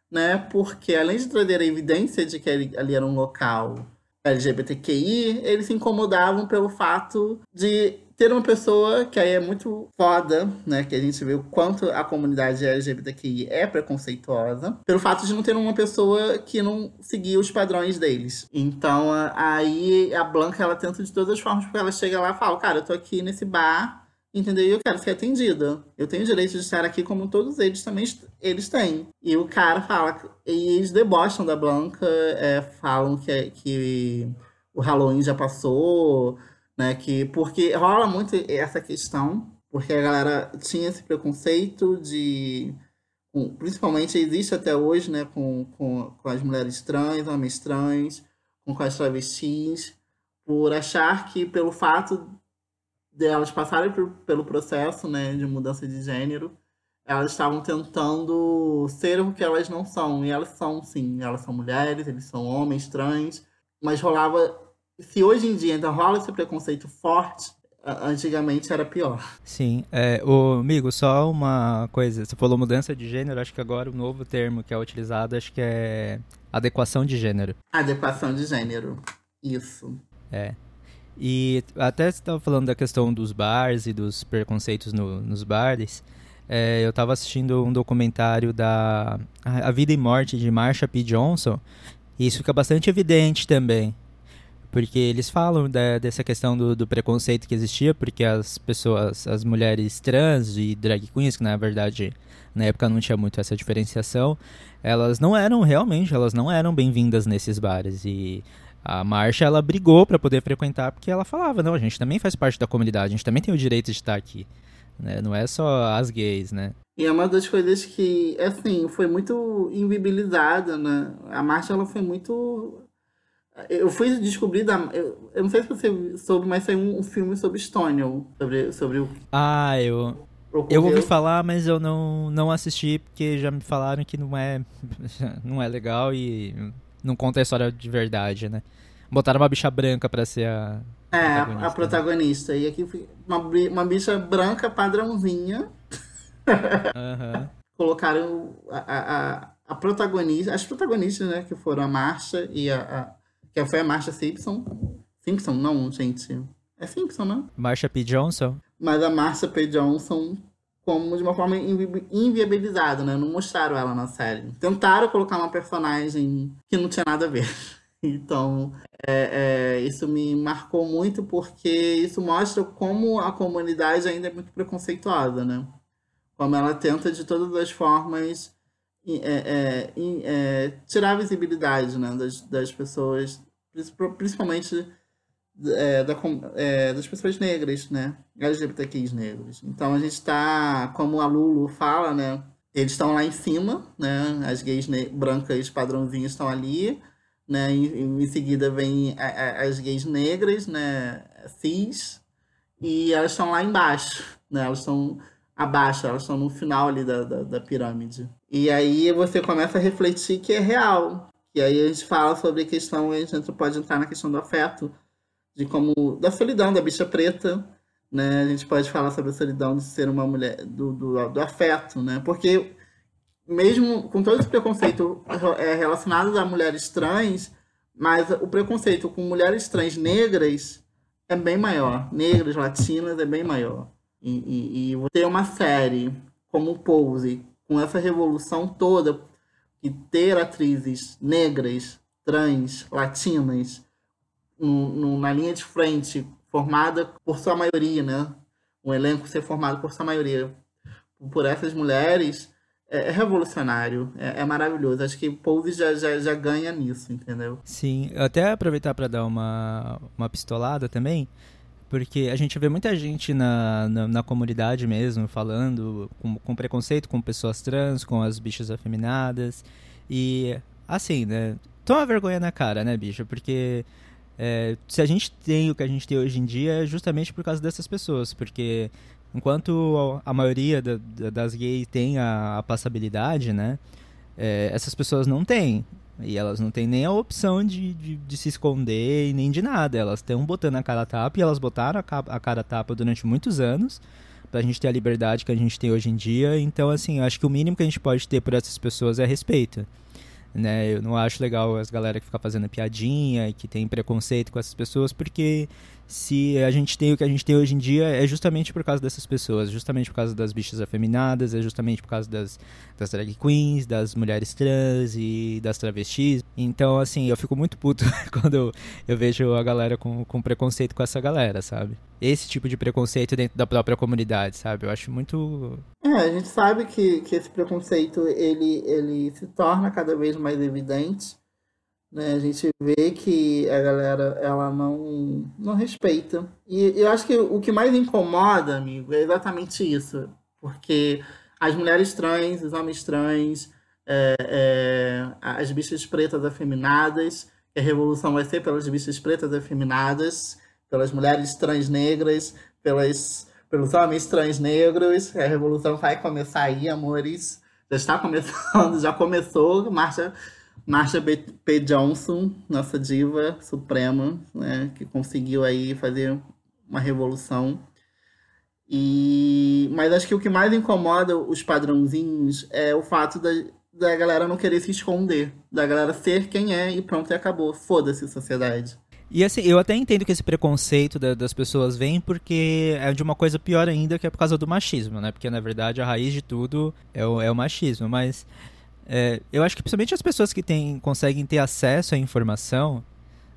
né? Porque além de trazer a evidência de que ali era um local LGBTQI, eles se incomodavam pelo fato de ter uma pessoa que aí é muito foda, né? Que a gente vê o quanto a comunidade LGBTQI é preconceituosa, pelo fato de não ter uma pessoa que não seguia os padrões deles. Então, aí a Blanca, ela tenta de todas as formas, porque ela chega lá e fala, cara, eu tô aqui nesse bar, entendeu? E eu quero ser atendida. Eu tenho o direito de estar aqui como todos eles também eles têm. E o cara fala, e eles debocham da Blanca, é, falam que, é- que o Halloween já passou, né? Que, porque rola muito essa questão, porque a galera tinha esse preconceito de. principalmente existe até hoje, né? Com, com, com as mulheres trans, homens trans, com, com as travestis, por achar que pelo fato delas passarem por- pelo processo né, de mudança de gênero, elas estavam tentando ser o que elas não são. E elas são, sim. Elas são mulheres, eles são homens trans. Mas rolava. Se hoje em dia ainda rola esse preconceito forte, antigamente era pior. Sim. É, ô, amigo, só uma coisa. Você falou mudança de gênero, acho que agora o novo termo que é utilizado, acho que é adequação de gênero. Adequação de gênero. Isso. E até você estava falando da questão dos bars e dos preconceitos no- nos bares. É, eu estava assistindo um documentário da a Vida e Morte de Marsha P. Johnson. E isso fica bastante evidente também. Porque eles falam da, dessa questão do, do, preconceito que existia, porque as pessoas, as mulheres trans e drag queens, que na verdade na época não tinha muito essa diferenciação, elas não eram realmente, elas não eram bem-vindas nesses bares e a Marcha ela brigou para poder frequentar porque ela falava, não, a gente também faz parte da comunidade, a gente também tem o direito de estar aqui, né? Não é só as gays, né? E é uma das coisas que, assim, foi muito invibilizada, né? A Marcha ela foi muito eu fui descobrir da. Eu, eu, não sei se você soube, mas saiu um, um filme sobre Stonewall. Sobre, sobre o. Ah, eu. Eu ouvi falar, mas eu não, não assisti porque já me falaram que não é, não é legal e não conta a história de verdade, né? Botaram uma bicha branca pra ser a. É, protagonista, a protagonista. Né? E aqui uma, uma bicha branca padrãozinha. Uhum. Colocaram a, a, a, protagonista, as protagonistas, né? Que foram a Marcha e a, a que foi a Marcia Simpson. Simpson, não, gente. É Simpson, né? Marcia P. Johnson? Mas a Marcia P. Johnson, como de uma forma invi inviabilizada, né? Não mostraram ela na série. Tentaram colocar uma personagem que não tinha nada a ver. Então, é, é, isso me marcou muito porque isso mostra como a comunidade ainda é muito preconceituosa, né? Como ela tenta de todas as formas é, é, é, tirar a visibilidade né, das, das pessoas principalmente é, da, é, das pessoas negras, né? LGBTQs negros. Então a gente está, como a Lulu fala, né? Eles estão lá em cima, né? As gays brancas padrãozinhas estão ali, né? E, em seguida vem a, a, as gays negras, né? Cis, e elas estão lá embaixo, né? Elas estão abaixo, elas estão no final ali da, da, da pirâmide. E aí você começa a refletir que é real, e aí a gente fala sobre a questão, a gente pode entrar na questão do afeto, de como da solidão da bicha preta, né? A gente pode falar sobre a solidão de ser uma mulher do, do, do afeto, né? Porque mesmo com todo esse preconceito é, relacionado a mulheres trans, mas o preconceito com mulheres trans negras é bem maior, negras, latinas é bem maior. E, e, e ter uma série como Pose, com essa revolução toda, e ter atrizes negras, trans, latinas no, no, na linha de frente, formada por sua maioria, né? Um elenco ser formado por sua maioria por essas mulheres é, é revolucionário, é, é, maravilhoso. Acho que Pose já, já, já ganha nisso, entendeu? Sim, até aproveitar para dar uma, uma pistolada também. Porque a gente vê muita gente na, na, na comunidade mesmo falando com, com, preconceito com pessoas trans, com as bichas afeminadas. E assim, né? Toma vergonha na cara, né, bicho? Porque é, se a gente tem o que a gente tem hoje em dia é justamente por causa dessas pessoas. Porque enquanto a maioria da, das gays tem a, a passabilidade, né? É, essas pessoas não têm. E elas não têm nem a opção de, de, de se esconder nem de nada. Elas estão botando a cara a tapa e elas botaram a, a cara a tapa durante muitos anos pra gente ter a liberdade que a gente tem hoje em dia. Então, assim, eu acho que o mínimo que a gente pode ter por essas pessoas é respeito. Né? Eu não acho legal as galera que fica fazendo piadinha e que tem preconceito com essas pessoas, porque se a gente tem o que a gente tem hoje em dia é justamente por causa dessas pessoas, justamente por causa das bichas afeminadas, é justamente por causa das, das drag queens, das mulheres trans e das travestis. Então, assim, eu fico muito puto quando eu, eu vejo a galera com, com preconceito com essa galera, sabe? Esse tipo de preconceito dentro da própria comunidade, sabe? Eu acho muito. É, a gente sabe que, que esse preconceito ele, ele se torna cada vez mais evidente né? A gente vê que a galera ela não, não respeita. E eu acho que o que mais incomoda, amigo, é exatamente isso. Porque as mulheres trans, os homens trans, é, é, as bichas pretas afeminadas, a revolução vai ser pelas bichas pretas afeminadas, pelas mulheres trans negras, pelas, pelos homens trans negros. A revolução vai começar aí, amores. Já está começando, já começou, marcha Marsha P. Johnson, nossa diva suprema, né, que conseguiu aí fazer uma revolução. E mas acho que o que mais incomoda os padrãozinhos é o fato da, da galera não querer se esconder, da galera ser quem é e pronto, e acabou. Foda-se sociedade. E assim, eu até entendo que esse preconceito da, das pessoas vem porque é de uma coisa pior ainda, que é por causa do machismo, né? Porque na verdade a raiz de tudo é o, é o machismo, mas é, eu acho que principalmente as pessoas que têm, conseguem ter acesso à informação,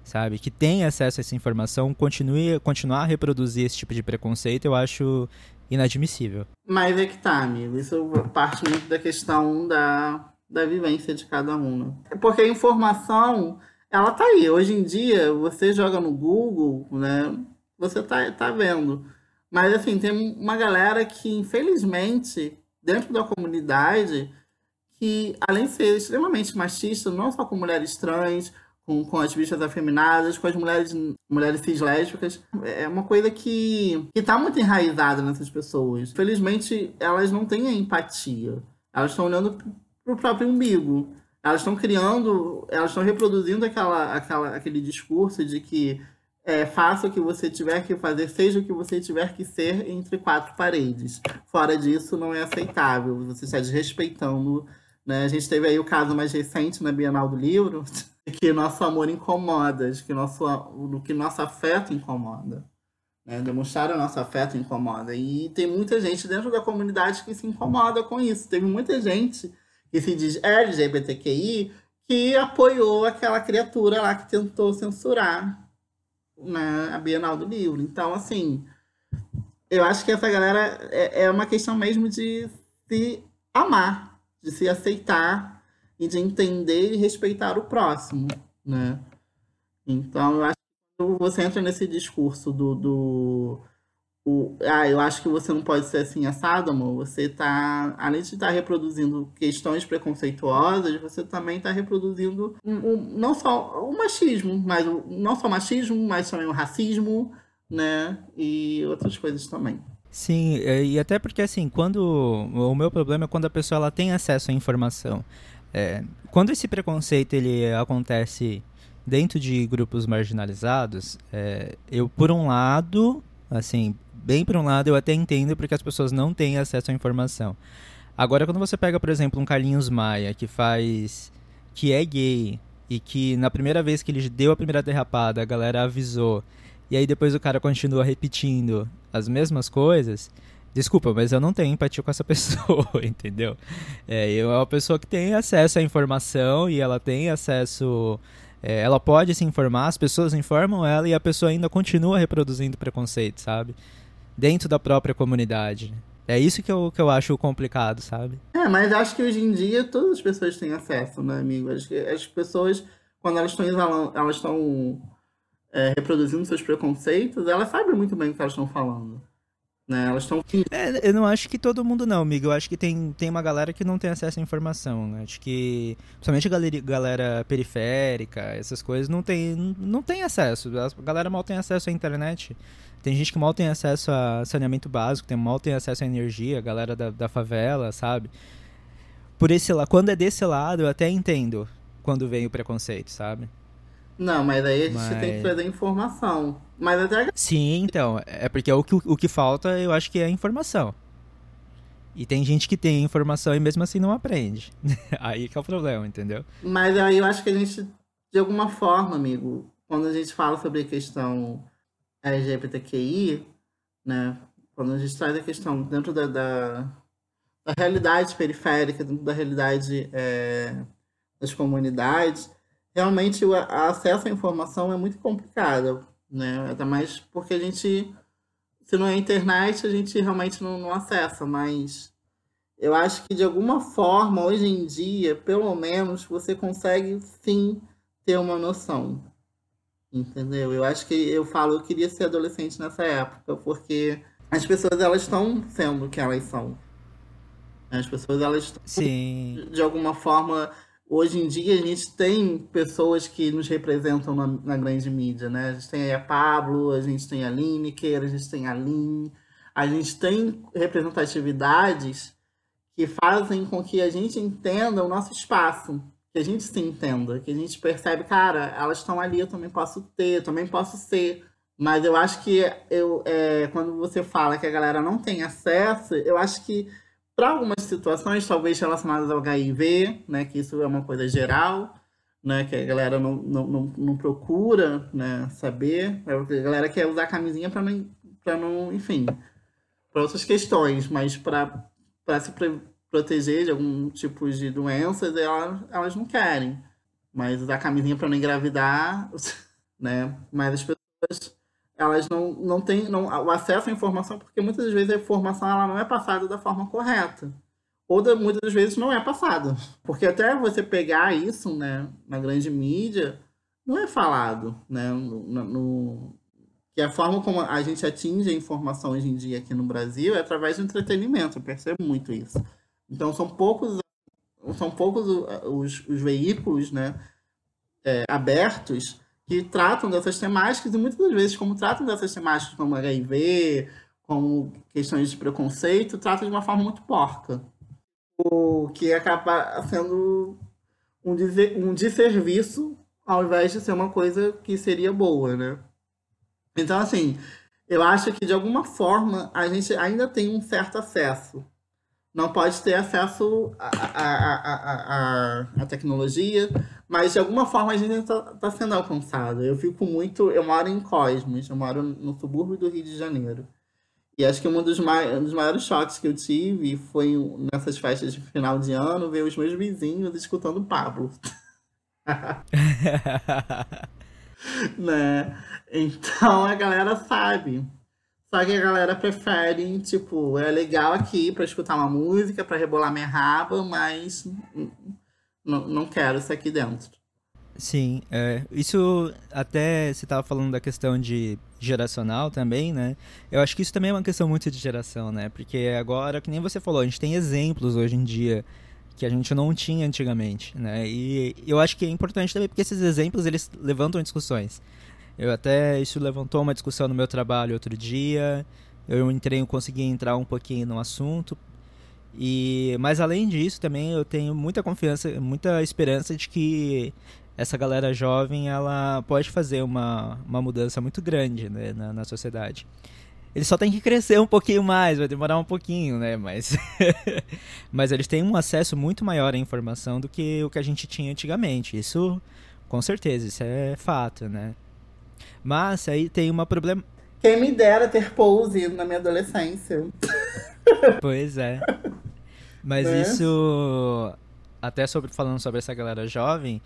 sabe? Que tem acesso a essa informação, continue, continuar a reproduzir esse tipo de preconceito, eu acho inadmissível. Mas é que tá, amigo. Isso parte muito da questão da, da vivência de cada um. Né? Porque a informação, ela tá aí. Hoje em dia, você joga no Google, né? Você tá, tá vendo. Mas, assim, tem uma galera que, infelizmente, dentro da comunidade, que, além de ser extremamente machista, não só com mulheres trans, com, com as bichas afeminadas, com as mulheres, mulheres cis lésbicas. É uma coisa que, que tá muito enraizada nessas pessoas. Felizmente, elas não têm a empatia. Elas estão olhando pro próprio umbigo. Elas estão criando, elas estão reproduzindo aquela, aquela, aquele discurso de que é, faça o que você tiver que fazer, seja o que você tiver que ser entre quatro paredes. Fora disso, não é aceitável. Você está desrespeitando. Né? A gente teve aí o caso mais recente na Bienal do Livro, que nosso amor incomoda, de que nosso, do que nosso afeto incomoda. Né? Demonstrar o nosso afeto incomoda. E tem muita gente dentro da comunidade que se incomoda com isso. Teve muita gente que se diz LGBTQI que apoiou aquela criatura lá que tentou censurar né, a Bienal do Livro. Então, assim, eu acho que essa galera é, é uma questão mesmo de se amar, de se aceitar e de entender e respeitar o próximo, né? Então, eu acho que você entra nesse discurso do, do o, ah, eu acho que você não pode ser assim assado, amor. Você tá, além de estar tá reproduzindo questões preconceituosas, você também está reproduzindo não só o machismo, mas o, não só o machismo, mas também o racismo, né? E outras coisas também. Sim, e até porque assim, quando o meu problema é quando a pessoa ela tem acesso à informação. É, quando esse preconceito ele acontece dentro de grupos marginalizados, é, eu por um lado, assim, bem por um lado eu até entendo porque as pessoas não têm acesso à informação. Agora quando você pega, por exemplo, um Carlinhos Maia que faz que é gay e que na primeira vez que ele deu a primeira derrapada, a galera avisou, e aí depois o cara continua repetindo as mesmas coisas, Desculpa, mas eu não tenho empatia com essa pessoa, entendeu? É, eu é uma pessoa que tem acesso à informação e ela tem acesso. É, ela pode se informar, as pessoas informam ela e a pessoa ainda continua reproduzindo preconceito, sabe? Dentro da própria comunidade. É isso que eu, que eu acho complicado, sabe? É, mas acho que hoje em dia todas as pessoas têm acesso, né, amigo? Acho que as pessoas, quando elas estão elas estão é, reproduzindo seus preconceitos, elas sabem muito bem o que elas estão falando. Né? Elas estão. É, eu não acho que todo mundo não, amigo. Eu acho que tem, tem uma galera que não tem acesso à informação. Né? Acho que. Principalmente a galera, galera periférica, essas coisas, não tem, não tem acesso. A galera mal tem acesso à internet. Tem gente que mal tem acesso a saneamento básico, tem mal tem acesso à energia, a galera da, da favela, sabe? Por esse lado, quando é desse lado, eu até entendo quando vem o preconceito, sabe? Não, mas aí a gente mas... tem que trazer informação. Mas até. Sim, então. É porque o que, o que falta, eu acho que é informação. E tem gente que tem informação e mesmo assim não aprende. aí que é o problema, entendeu? Mas aí eu acho que a gente, de alguma forma, amigo, quando a gente fala sobre a questão LGBTQI, né? Quando a gente traz a questão dentro da, da, da realidade periférica, dentro da realidade é, das comunidades, realmente o acesso à informação é muito complicado, né? Até mais porque a gente, se não é internet, a gente realmente não, não acessa, mas eu acho que de alguma forma, hoje em dia, pelo menos, você consegue sim ter uma noção. Entendeu? Eu acho que eu falo, eu queria ser adolescente nessa época, porque as pessoas elas estão sendo o que elas são. As pessoas elas estão, Sim. de alguma forma hoje em dia a gente tem pessoas que nos representam na, na, grande mídia, né? A gente tem a Pablo, a gente tem a Lineker, a gente tem a Lin, a gente tem representatividades que fazem com que a gente entenda o nosso espaço, que a gente se entenda, que a gente percebe, cara, elas estão ali, eu também posso ter, eu também posso ser. Mas eu acho que eu, é, quando você fala que a galera não tem acesso, eu acho que para algumas situações, talvez relacionadas ao HIV, né, que isso é uma coisa geral, né, que a galera não, não, não, não procura né, saber, a galera quer usar camisinha para não, não, enfim, para outras questões, mas para se proteger de algum tipo de doenças, elas, elas não querem. Mas usar camisinha para não engravidar, né? Mas as pessoas elas não, não têm não, o acesso à informação porque muitas vezes a informação ela não é passada da forma correta. Ou da, muitas vezes não é passada. Porque até você pegar isso né na grande mídia não é falado né no, no, que a forma como a gente atinge a informação hoje em dia aqui no Brasil é através do entretenimento eu percebo muito isso. Então são poucos são poucos os, os veículos né é, abertos que tratam dessas temáticas, e muitas das vezes, como tratam dessas temáticas como HIV, como questões de preconceito, tratam de uma forma muito porca. O que acaba sendo um, um desserviço ao invés de ser uma coisa que seria boa, né? Então, assim, eu acho que de alguma forma a gente ainda tem um certo acesso. Não pode ter acesso à, tecnologia, mas de alguma forma a gente está tá sendo alcançado. Eu fico muito. Eu moro em Cosmos, eu moro no subúrbio do Rio de Janeiro. E acho que um dos, mai, um dos maiores choques que eu tive foi nessas festas de final de ano ver os meus vizinhos escutando Pablo. né? Então a galera sabe. Só que a galera prefere, tipo, é legal aqui para escutar uma música, para rebolar minha raba, mas não, não quero isso aqui dentro. Sim, é, isso até você estava falando da questão de geracional também, né? Eu acho que isso também é uma questão muito de geração, né? Porque agora, que nem você falou, a gente tem exemplos hoje em dia que a gente não tinha antigamente, né? E eu acho que é importante também porque esses exemplos eles levantam discussões. Eu até isso levantou uma discussão no meu trabalho outro dia. Eu entrei, eu consegui entrar um pouquinho no assunto e, mas além disso, também eu tenho muita confiança, muita esperança de que essa galera jovem ela pode fazer uma, uma mudança muito grande né, na, na sociedade. Eles só têm que crescer um pouquinho mais, vai demorar um pouquinho, né? Mas, mas eles têm um acesso muito maior à informação do que o que a gente tinha antigamente. Isso, com certeza, isso é fato, né? Mas aí tem uma problema. Quem me dera ter pose na minha adolescência. Pois é. Mas né? isso, até sobre falando sobre essa galera jovem,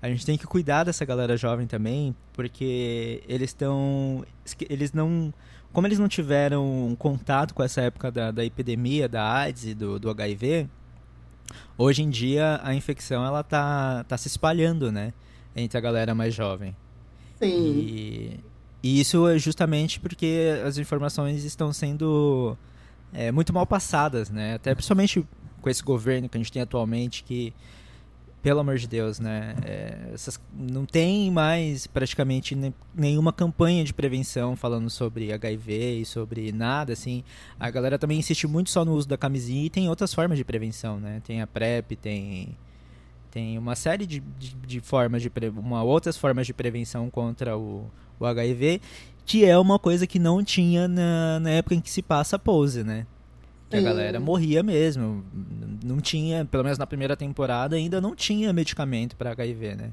a gente tem que cuidar dessa galera jovem também, porque eles estão. Eles não. Como eles não tiveram contato com essa época da, da epidemia, da AIDS e do, do HIV, hoje em dia a infecção ela tá, tá se espalhando, né? Entre a galera mais jovem. Sim. E, e isso é justamente porque as informações estão sendo é, muito mal passadas, né? Até principalmente com esse governo que a gente tem atualmente, que, pelo amor de Deus, né? É, essas, não tem mais praticamente ne, nenhuma campanha de prevenção falando sobre HIV e sobre nada, assim. A galera também insiste muito só no uso da camisinha e tem outras formas de prevenção, né? Tem a PrEP, tem tem uma série de, de, de formas de uma outras formas de prevenção contra o, o HIV que é uma coisa que não tinha na, na época em que se passa a pose, né? Que a galera morria mesmo. Não tinha, pelo menos na primeira temporada, ainda não tinha medicamento para HIV, né?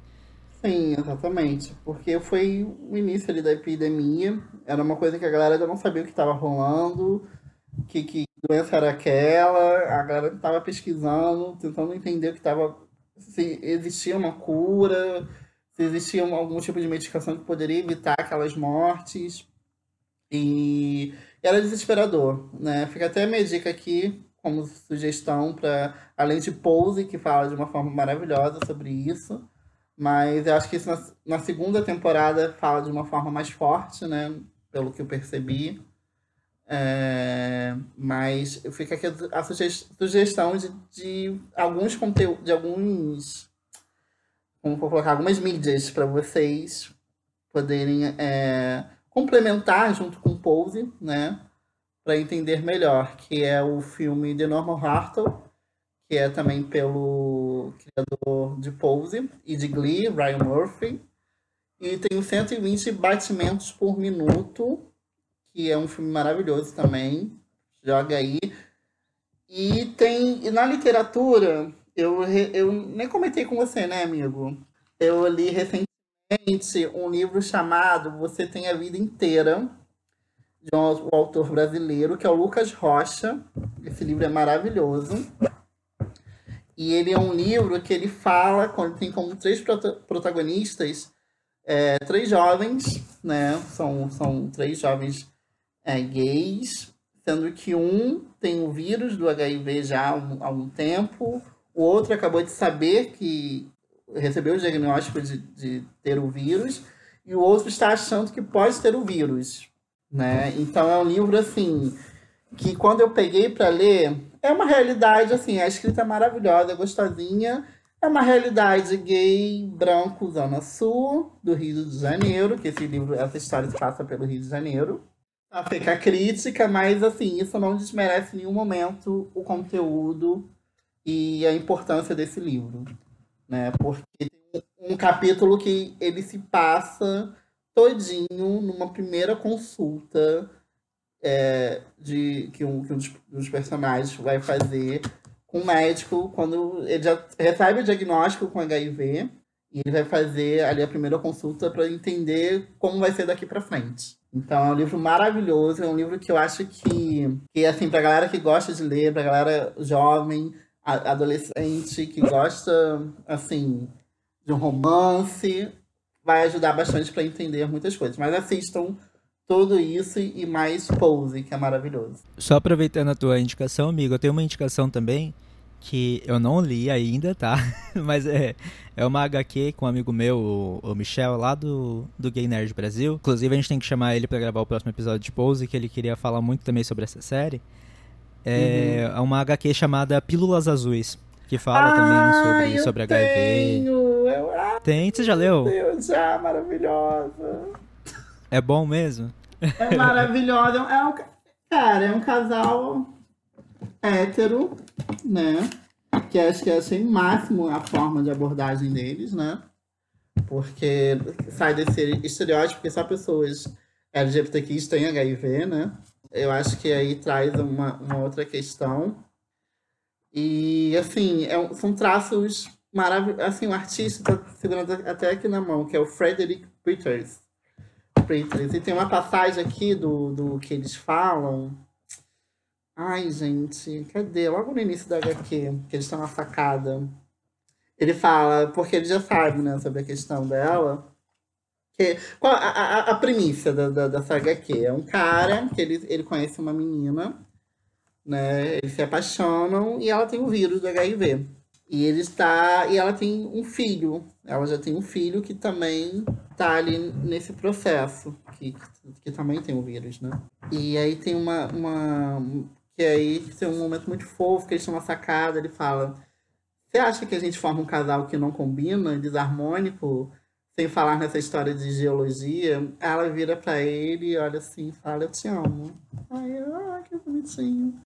Sim, exatamente. Porque foi o início ali da epidemia. Era uma coisa que a galera ainda não sabia o que estava rolando, que, que doença era aquela. A galera estava pesquisando, tentando entender o que estava. Se existia uma cura se existia algum tipo de medicação que poderia evitar aquelas mortes. E era desesperador, né? Fica até a minha dica aqui como sugestão para além de Pose que fala de uma forma maravilhosa sobre isso, mas eu acho que isso na, na segunda temporada fala de uma forma mais forte, né? Pelo que eu percebi. É, mas fica aqui a sugestão de, de alguns conteúdos, de alguns vou colocar algumas mídias para vocês poderem é, complementar junto com Pose, né? Para entender melhor, que é o filme The Normal Hartle, que é também pelo criador de Pose e de Glee, Ryan Murphy. E tem o 120 batimentos por minuto, que é um filme maravilhoso também. Joga aí. E tem e na literatura eu, eu nem comentei com você, né, amigo? Eu li recentemente um livro chamado Você Tem a Vida Inteira, de um autor brasileiro, que é o Lucas Rocha. Esse livro é maravilhoso. E ele é um livro que ele fala, tem como três protagonistas é, três jovens, né? São, são três jovens é, gays, sendo que um tem o vírus do HIV já há um, há um tempo, o outro acabou de saber que recebeu o diagnóstico de, de ter o vírus, e o outro está achando que pode ter o vírus, né? Então é um livro assim que quando eu peguei para ler é uma realidade assim, a escrita é maravilhosa, gostosinha, é uma realidade gay branco zona sul do Rio de Janeiro, que esse livro, essa história se passa pelo Rio de Janeiro. Tá, fica crítica, mas assim, isso não desmerece em nenhum momento o conteúdo e a importância desse livro, né? Porque tem um capítulo que ele se passa todinho numa primeira consulta é, de que um, que um dos personagens vai fazer com o médico quando ele já recebe o diagnóstico com HIV e ele vai fazer ali a primeira consulta para entender como vai ser daqui para frente. Então é um livro maravilhoso, é um livro que eu acho que, que assim, pra galera que gosta de ler, pra galera jovem, adolescente, que gosta, assim, de um romance, vai ajudar bastante para entender muitas coisas. Mas assistam tudo isso e mais Pose, que é maravilhoso. Só aproveitando a tua indicação, amigo, eu tenho uma indicação também que eu não li ainda, tá? Mas é, é uma HQ com um amigo meu, o, Michel, lá do, do Gay Nerd Brasil. Inclusive, a gente tem que chamar ele para gravar o próximo episódio de Pose, que ele queria falar muito também sobre essa série. É, uhum. é uma HQ chamada Pílulas Azuis, que fala ah, também sobre, sobre HIV. Tenho. Eu... Ah, tem, você já leu? Meu Deus, já, maravilhosa. É bom mesmo? É maravilhosa. É um, cara, é um casal hétero, né? Que acho que achei máximo a forma de abordagem deles, né? Porque sai desse estereótipo que só pessoas LGBTQs têm HIV, né? Eu acho que aí traz uma, uma outra questão. E, assim, é, são traços maravilhosos. Assim, o artista está segurando até aqui na mão, que é o Frederick Peters. Peters. E tem uma passagem aqui do, do que eles falam. Ai, gente, cadê? Logo no início da HQ, que eles estão na sacada. Ele fala, porque ele já sabe, né, sobre a questão dela. Que, qual a, a, a premissa da, da, dessa HQ? É um cara que ele, ele conhece uma menina, né? Eles se apaixonam e ela tem o vírus do HIV. E ele está. E ela tem um filho. Ela já tem um filho que também está ali nesse processo, que, que também tem o vírus, né? E aí tem uma. uma que aí tem um momento muito fofo, que eles estão na sacada, ele fala. Você acha que a gente forma um casal que não combina, desarmônico? Sem falar nessa história de geologia, ela vira para ele olha assim fala, eu te amo. Ai, ah, que bonitinho.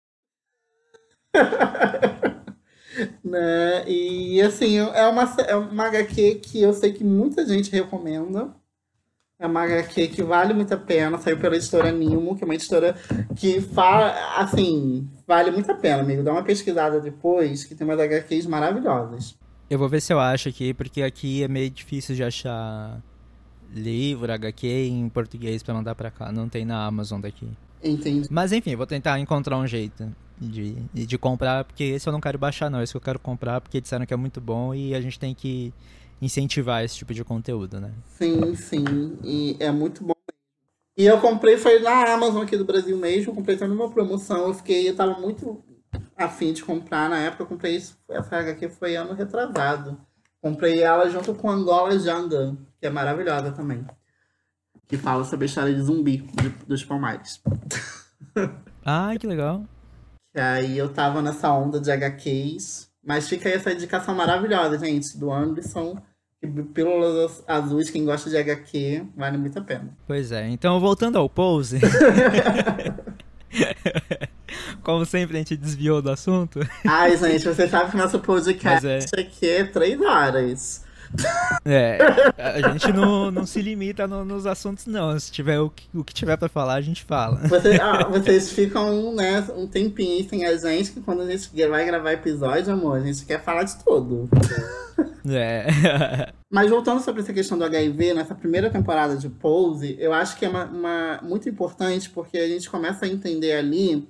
né? E assim, é uma, é uma HQ que eu sei que muita gente recomenda. É uma HQ que vale muito a pena, saiu pela editora Nimo, que é uma editora que fala, assim, vale muito a pena, amigo. Dá uma pesquisada depois, que tem umas HQs maravilhosas. Eu vou ver se eu acho aqui, porque aqui é meio difícil de achar livro, HQ em português para mandar para cá. Não tem na Amazon daqui. Entendi. Mas enfim, vou tentar encontrar um jeito de, de comprar, porque esse eu não quero baixar, não. Esse eu quero comprar porque disseram que é muito bom e a gente tem que incentivar esse tipo de conteúdo, né? Sim, sim. E é muito bom. E eu comprei, foi na Amazon aqui do Brasil mesmo, comprei também numa promoção. Eu fiquei, eu tava muito a fim de comprar. Na época eu comprei isso, essa HQ foi ano retrasado. Comprei ela junto com Angola Janga, que é maravilhosa também. Que fala sobre a história de zumbi de, dos Palmares. Ah, que legal. Que aí eu tava nessa onda de HQs. Mas fica aí essa indicação maravilhosa, gente, do Anderson. Pílulas azuis, quem gosta de HQ, vale muito a pena. Pois é, então voltando ao Pose. Como sempre, a gente desviou do assunto. Ai, gente, você sabe que nosso podcast é... aqui é três horas. É, a gente não, não se limita no, nos assuntos, não. Se tiver o que, o que tiver pra falar, a gente fala. Você, ah, vocês ficam, né, um tempinho sem a gente, que quando a gente vai gravar episódio, amor, a gente quer falar de tudo. É. Mas voltando sobre essa questão do HIV, nessa primeira temporada de Pose, eu acho que é uma, uma, muito importante porque a gente começa a entender ali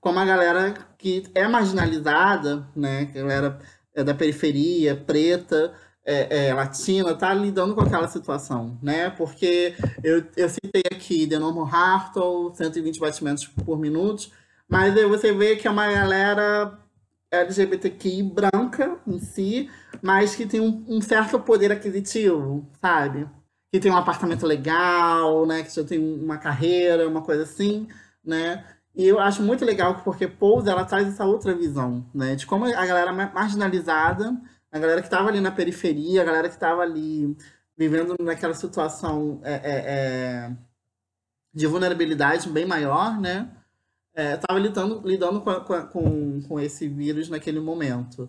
como a galera que é marginalizada, né, galera é da periferia, preta, é, é, latina tá lidando com aquela situação, né? Porque eu, eu citei aqui The Normal Hartle, 120 batimentos por minuto, mas aí você vê que é uma galera LGBTQI branca em si, mas que tem um, um certo poder aquisitivo, sabe? Que tem um apartamento legal, né? Que já tem uma carreira, uma coisa assim, né? E eu acho muito legal porque Pose ela traz essa outra visão, né? De como a galera marginalizada, a galera que estava ali na periferia, a galera que estava ali vivendo naquela situação é, é, é, de vulnerabilidade bem maior, né? Estava é, lidando, lidando com, com, com esse vírus naquele momento.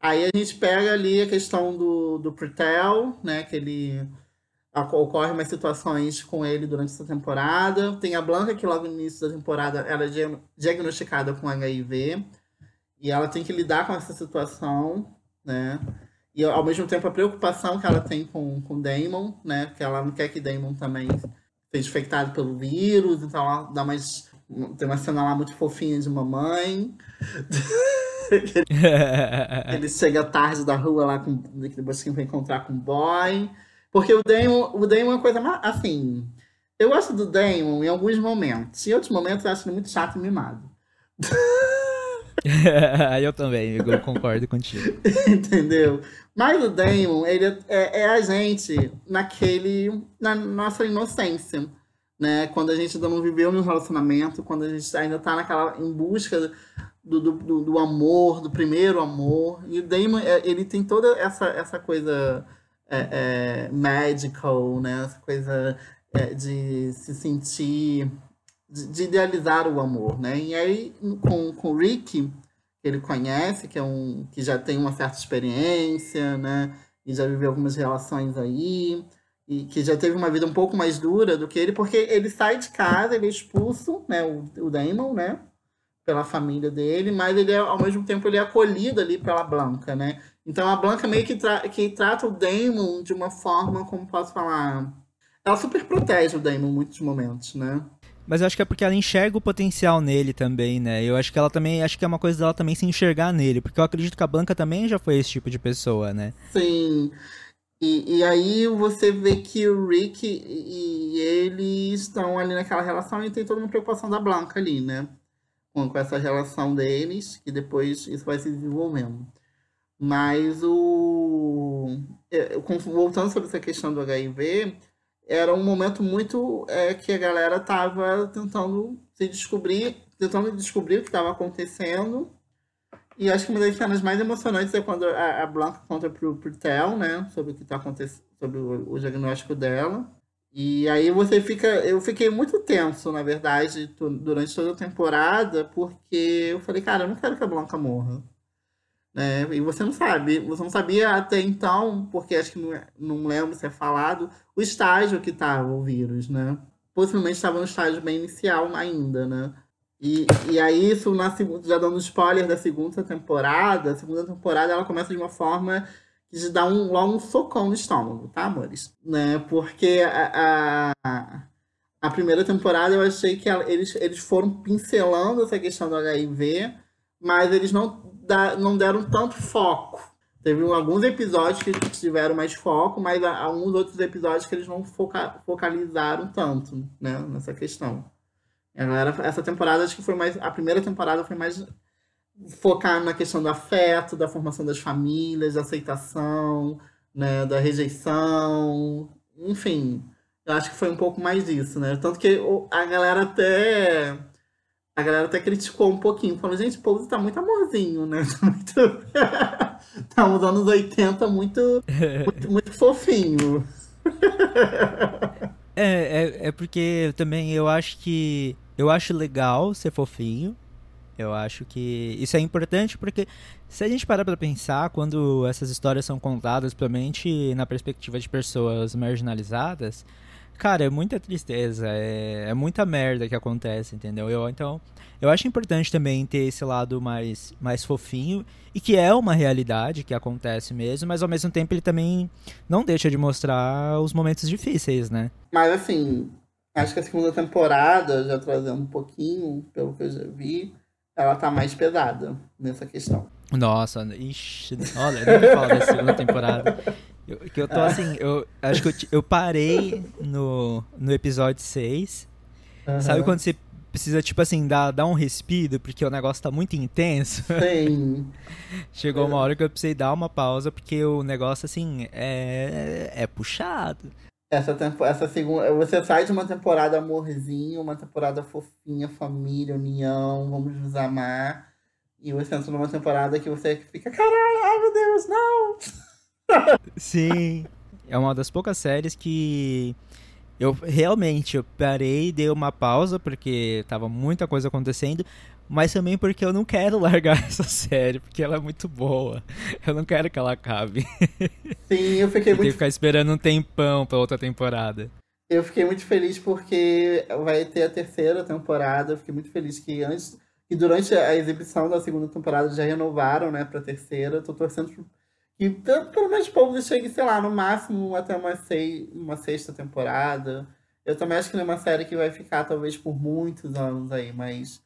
Aí a gente pega ali a questão do, do Pretel, né? Que ele ocorre umas situações com ele durante essa temporada. Tem a Blanca, que logo no início da temporada ela é diagnosticada com HIV. E ela tem que lidar com essa situação, né? E ao mesmo tempo a preocupação que ela tem com, com Damon, né? Porque ela não quer que Damon também seja infectado pelo vírus, então ela dá mais. Tem uma cena lá muito fofinha de mamãe. ele chega tarde da rua lá com depois que vai encontrar com o boy. Porque o Damon, o Damon é uma coisa mais. Assim. Eu gosto do Damon em alguns momentos. Em outros momentos eu acho ele muito chato e mimado. eu também, eu concordo contigo. Entendeu? Mas o Damon, ele é, é, a gente naquele. na nossa inocência. Né? Quando a gente ainda não viveu no relacionamento, quando a gente ainda tá naquela. em busca do, do, do amor, do primeiro amor. E o Damon, é, ele tem toda essa, essa coisa é, é, né? Essa coisa é, de se sentir, de, de, idealizar o amor, né? E aí com, com o Rick, que ele conhece, que é um que já tem uma certa experiência, né? E já viveu algumas relações aí e que já teve uma vida um pouco mais dura do que ele, porque ele sai de casa, ele é expulso, né? O, o Damon, né? Pela família dele, mas ele é, ao mesmo tempo ele é acolhido ali pela Blanca, né? Então a Blanca meio que, tra que trata o Damon de uma forma, como posso falar. Ela super protege o Damon em muitos momentos, né? Mas eu acho que é porque ela enxerga o potencial nele também, né? Eu acho que ela também. Acho que é uma coisa dela também se enxergar nele. Porque eu acredito que a Blanca também já foi esse tipo de pessoa, né? Sim. E, e aí você vê que o Rick e, e ele estão ali naquela relação e tem toda uma preocupação da Blanca ali, né? Com, com essa relação deles, que depois isso vai se desenvolvendo. Mas o. É, voltando sobre essa questão do HIV, era um momento muito é, que a galera estava tentando se descobrir, tentando descobrir o que estava acontecendo. E acho que uma das cenas mais emocionantes é quando a, a Blanca conta pro, pro Theo, né, sobre o que está acontecendo, sobre o, o, diagnóstico dela. E aí você fica. Eu fiquei muito tenso, na verdade, durante toda a temporada, porque eu falei, cara, eu não quero que a Blanca morra. Né? E você não sabe, você não sabia até então, porque acho que não, é, não lembro se é falado, o estágio que estava o vírus, né? Possivelmente estava no estágio bem inicial ainda, né? E, e aí, isso na segunda, já dando spoiler da segunda temporada, a segunda temporada ela começa de uma forma que te dá um, logo um socão no estômago, tá, amores? Né? Porque a, a, a primeira temporada eu achei que ela, eles, eles foram pincelando essa questão do HIV, mas eles não não deram tanto foco. Teve alguns episódios que tiveram mais foco, mas há alguns outros episódios que eles não foca, focalizaram tanto né, nessa questão. essa temporada acho que foi mais. A primeira temporada foi mais focar na questão do afeto, da formação das famílias, da aceitação, né, da rejeição, enfim. Eu acho que foi um pouco mais disso, né? Tanto que a galera até a galera até criticou um pouquinho, falou, gente, o Pose tá muito amorzinho, né? Tá muito. tá nos anos 80 muito, muito, muito fofinho. é, é, é porque também eu acho que. Eu acho legal ser fofinho. Eu acho que isso é importante porque se a gente parar pra pensar, quando essas histórias são contadas, principalmente na perspectiva de pessoas marginalizadas, Cara, é muita tristeza, é, é muita merda que acontece, entendeu? Eu, então, eu acho importante também ter esse lado mais, mais fofinho e que é uma realidade que acontece mesmo, mas ao mesmo tempo ele também não deixa de mostrar os momentos difíceis, né? Mas assim, acho que a segunda temporada, já trazendo um pouquinho, pelo que eu já vi, ela tá mais pesada nessa questão. Nossa, ixi, olha, nem me fala da segunda temporada. Eu, que eu tô assim, eu acho que eu, eu parei no, no episódio 6. Sabe Aham. quando você precisa, tipo assim, dar, dar um respiro, porque o negócio tá muito intenso? Sim. Chegou uma hora que eu precisei dar uma pausa, porque o negócio, assim, é, é puxado. Essa, tempo, essa segunda. Você sai de uma temporada amorzinho, uma temporada fofinha, família, união, vamos nos amar. E você entra numa temporada que você fica, caralho, ai meu Deus, não! Sim. É uma das poucas séries que eu realmente eu parei, dei uma pausa porque tava muita coisa acontecendo, mas também porque eu não quero largar essa série, porque ela é muito boa. Eu não quero que ela acabe. Sim, eu fiquei Eu tenho que muito, ficar esperando um tempão pra outra temporada. eu fiquei muito feliz porque vai ter a terceira temporada. Eu fiquei muito feliz que antes. E durante a exibição da segunda temporada já renovaram, né, pra terceira. Eu tô torcendo pro- que pelo, menos o povo chegue, sei lá, no máximo até uma, sei, uma sexta temporada. Eu também acho que não é uma série que vai ficar, talvez, por muitos anos aí, mas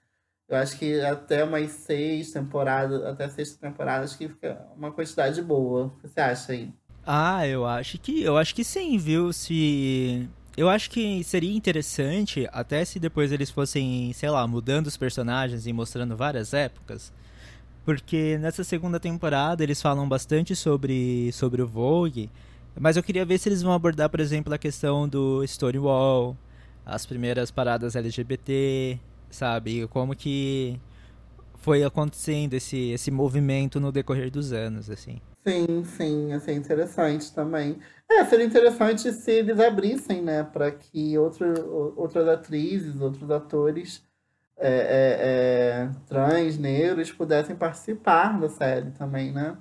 eu acho que até umas seis temporadas, até sexta temporada, acho que fica uma quantidade boa. O que você acha aí? Ah, eu acho que eu acho que sim, viu? Se eu acho que seria interessante até se depois eles fossem, sei lá, mudando os personagens e mostrando várias épocas. Porque nessa segunda temporada eles falam bastante sobre sobre o Vogue, mas eu queria ver se eles vão abordar, por exemplo, a questão do Stonewall, as primeiras paradas LGBT, sabe? Como que foi acontecendo esse esse movimento no decorrer dos anos, assim. Sim, sim, ia ser interessante também. É, seria interessante se eles abrissem, né, para que outro, outras atrizes, outros atores é, é, é, trans, negros, pudessem participar da série também, né?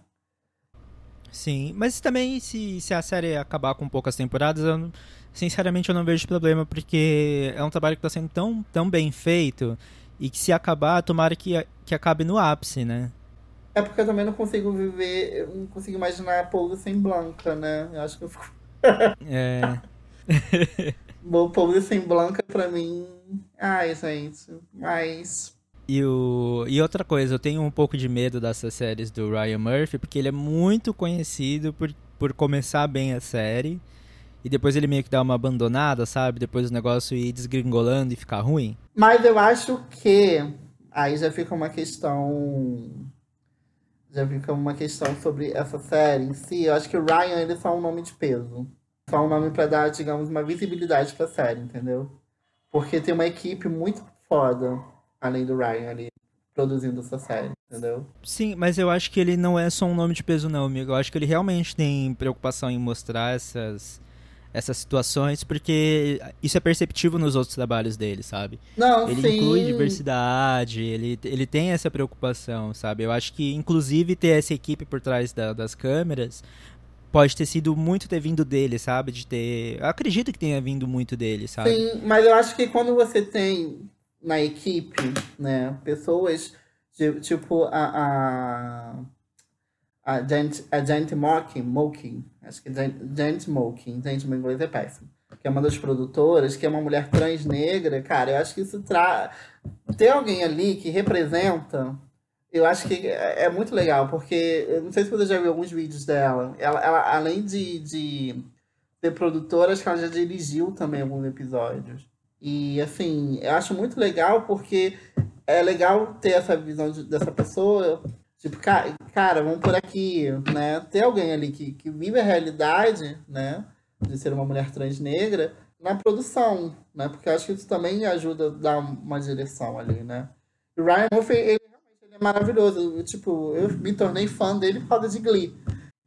Sim, mas também se, se a série acabar com poucas temporadas, eu, sinceramente eu não vejo problema, porque é um trabalho que está sendo tão, tão bem feito e que se acabar, tomara que, que acabe no ápice, né? É porque eu também não consigo viver, não consigo imaginar a Paula sem Blanca, né? Eu acho que eu fico. É, Paula sem Blanca pra mim. Ai, gente, mas. e, o, e outra coisa, eu tenho um pouco de medo dessas séries do Ryan Murphy, porque ele é muito conhecido por, por começar bem a série e depois ele meio que dá uma abandonada, sabe? Depois o negócio ir desgringolando e ficar ruim. Mas eu acho que aí já fica uma questão. Já fica uma questão sobre essa série em si. Eu acho que o Ryan ele é só um nome de peso. Só um nome pra dar, digamos, uma visibilidade pra série, entendeu? Porque tem uma equipe muito foda, além do Ryan ali, produzindo essa série, entendeu? Sim, mas eu acho que ele não é só um nome de peso, não, amigo. Eu acho que ele realmente tem preocupação em mostrar essas, essas situações, porque isso é perceptível nos outros trabalhos dele, sabe? Não, Ele sim. inclui diversidade, ele, ele tem essa preocupação, sabe? Eu acho que, inclusive, ter essa equipe por trás da- das câmeras pode ter sido muito ter vindo dele, sabe? De ter. Eu acredito que tenha vindo muito dele, sabe? Sim, mas eu acho que quando você tem na equipe, né, pessoas de- tipo a a a Jane, a Jane Mokin, Mokin, acho que Jane, Jane Mokin, gente, meu inglês é péssimo, que é uma das produtoras, que é uma mulher trans negra, cara, eu acho que isso traz ter alguém ali que representa eu acho que é é muito legal, porque eu não sei se você já viu alguns vídeos dela. Ela, ela além de, de ser produtora, acho que ela já dirigiu também alguns episódios. E assim, eu acho muito legal porque é legal ter essa visão de- dessa pessoa. Tipo, ca- cara, vamos por aqui, né? Ter alguém ali que, que vive a realidade, né? De ser uma mulher trans negra na produção, né? Porque eu acho que isso também ajuda a dar uma direção ali, né? Ryan Murphy, ele realmente ele é maravilhoso. Eu, tipo, eu me tornei fã dele por causa de Glee.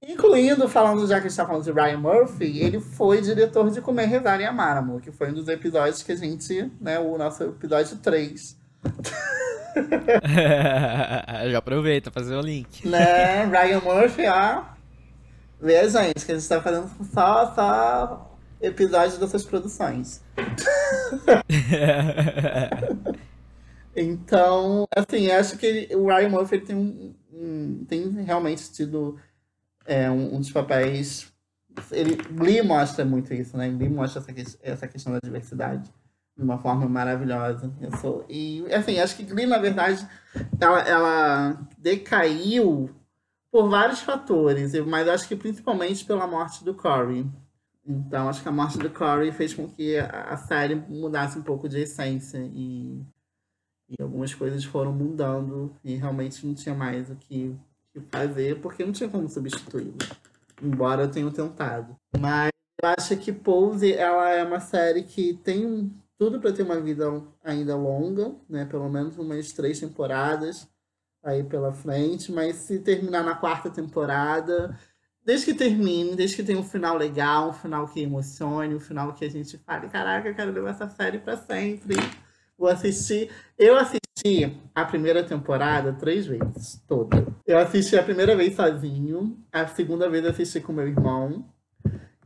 Incluindo, falando já que a gente tá falando de Ryan Murphy, ele foi diretor de Comer, Rezar e Amar, amor, que foi um dos episódios que a gente, né, o nosso episódio 3. Já aproveita fazer o link. Né, Ryan Murphy, ó, vê a gente, que a gente tá fazendo só, só episódios dessas produções. Então, assim, acho que ele- o Ryan Murphy tem, um, tem realmente tido é, um, um dos papéis. Ele, Glee mostra muito isso, né? Glee mostra essa, essa questão da diversidade de uma forma maravilhosa. Eu sou, e, assim, acho que Glee, na verdade, ela, ela decaiu por vários fatores, mas acho que principalmente pela morte do Corey. Então, acho que a morte do Corey fez com que a série mudasse um pouco de essência e, e algumas coisas foram mudando e realmente não tinha mais o que, que fazer, porque não tinha como substituí-lo. Embora eu tenha tentado. Mas eu acho que Pose ela é uma série que tem tudo para ter uma vida ainda longa, né? Pelo menos umas três temporadas aí pela frente, mas se terminar na quarta temporada, desde que termine, desde que tenha um final legal, um final que emocione, um final que a gente fale, caraca, eu quero levar essa série para sempre. Vou assistir. Eu assisti a primeira temporada três vezes, toda. Eu assisti a primeira vez sozinho, a segunda vez assisti com meu irmão,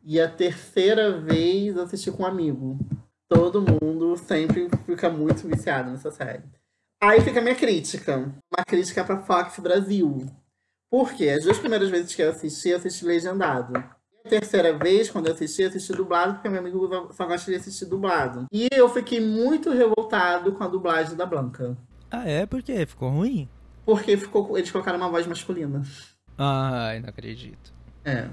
e a terceira vez assisti com um amigo. Todo mundo sempre fica muito viciado nessa série. Aí fica a minha crítica. Uma crítica pra Fox Brasil. Porque as duas primeiras vezes que eu assisti, eu assisti legendado. Terceira vez, quando eu assisti, eu assisti dublado, porque meu amigo só gosta de assistir dublado. E eu fiquei muito revoltado com a dublagem da Blanca. Ah, é? Por quê? Ficou ruim? Porque ficou, eles colocaram uma voz masculina. Ai, não acredito. É.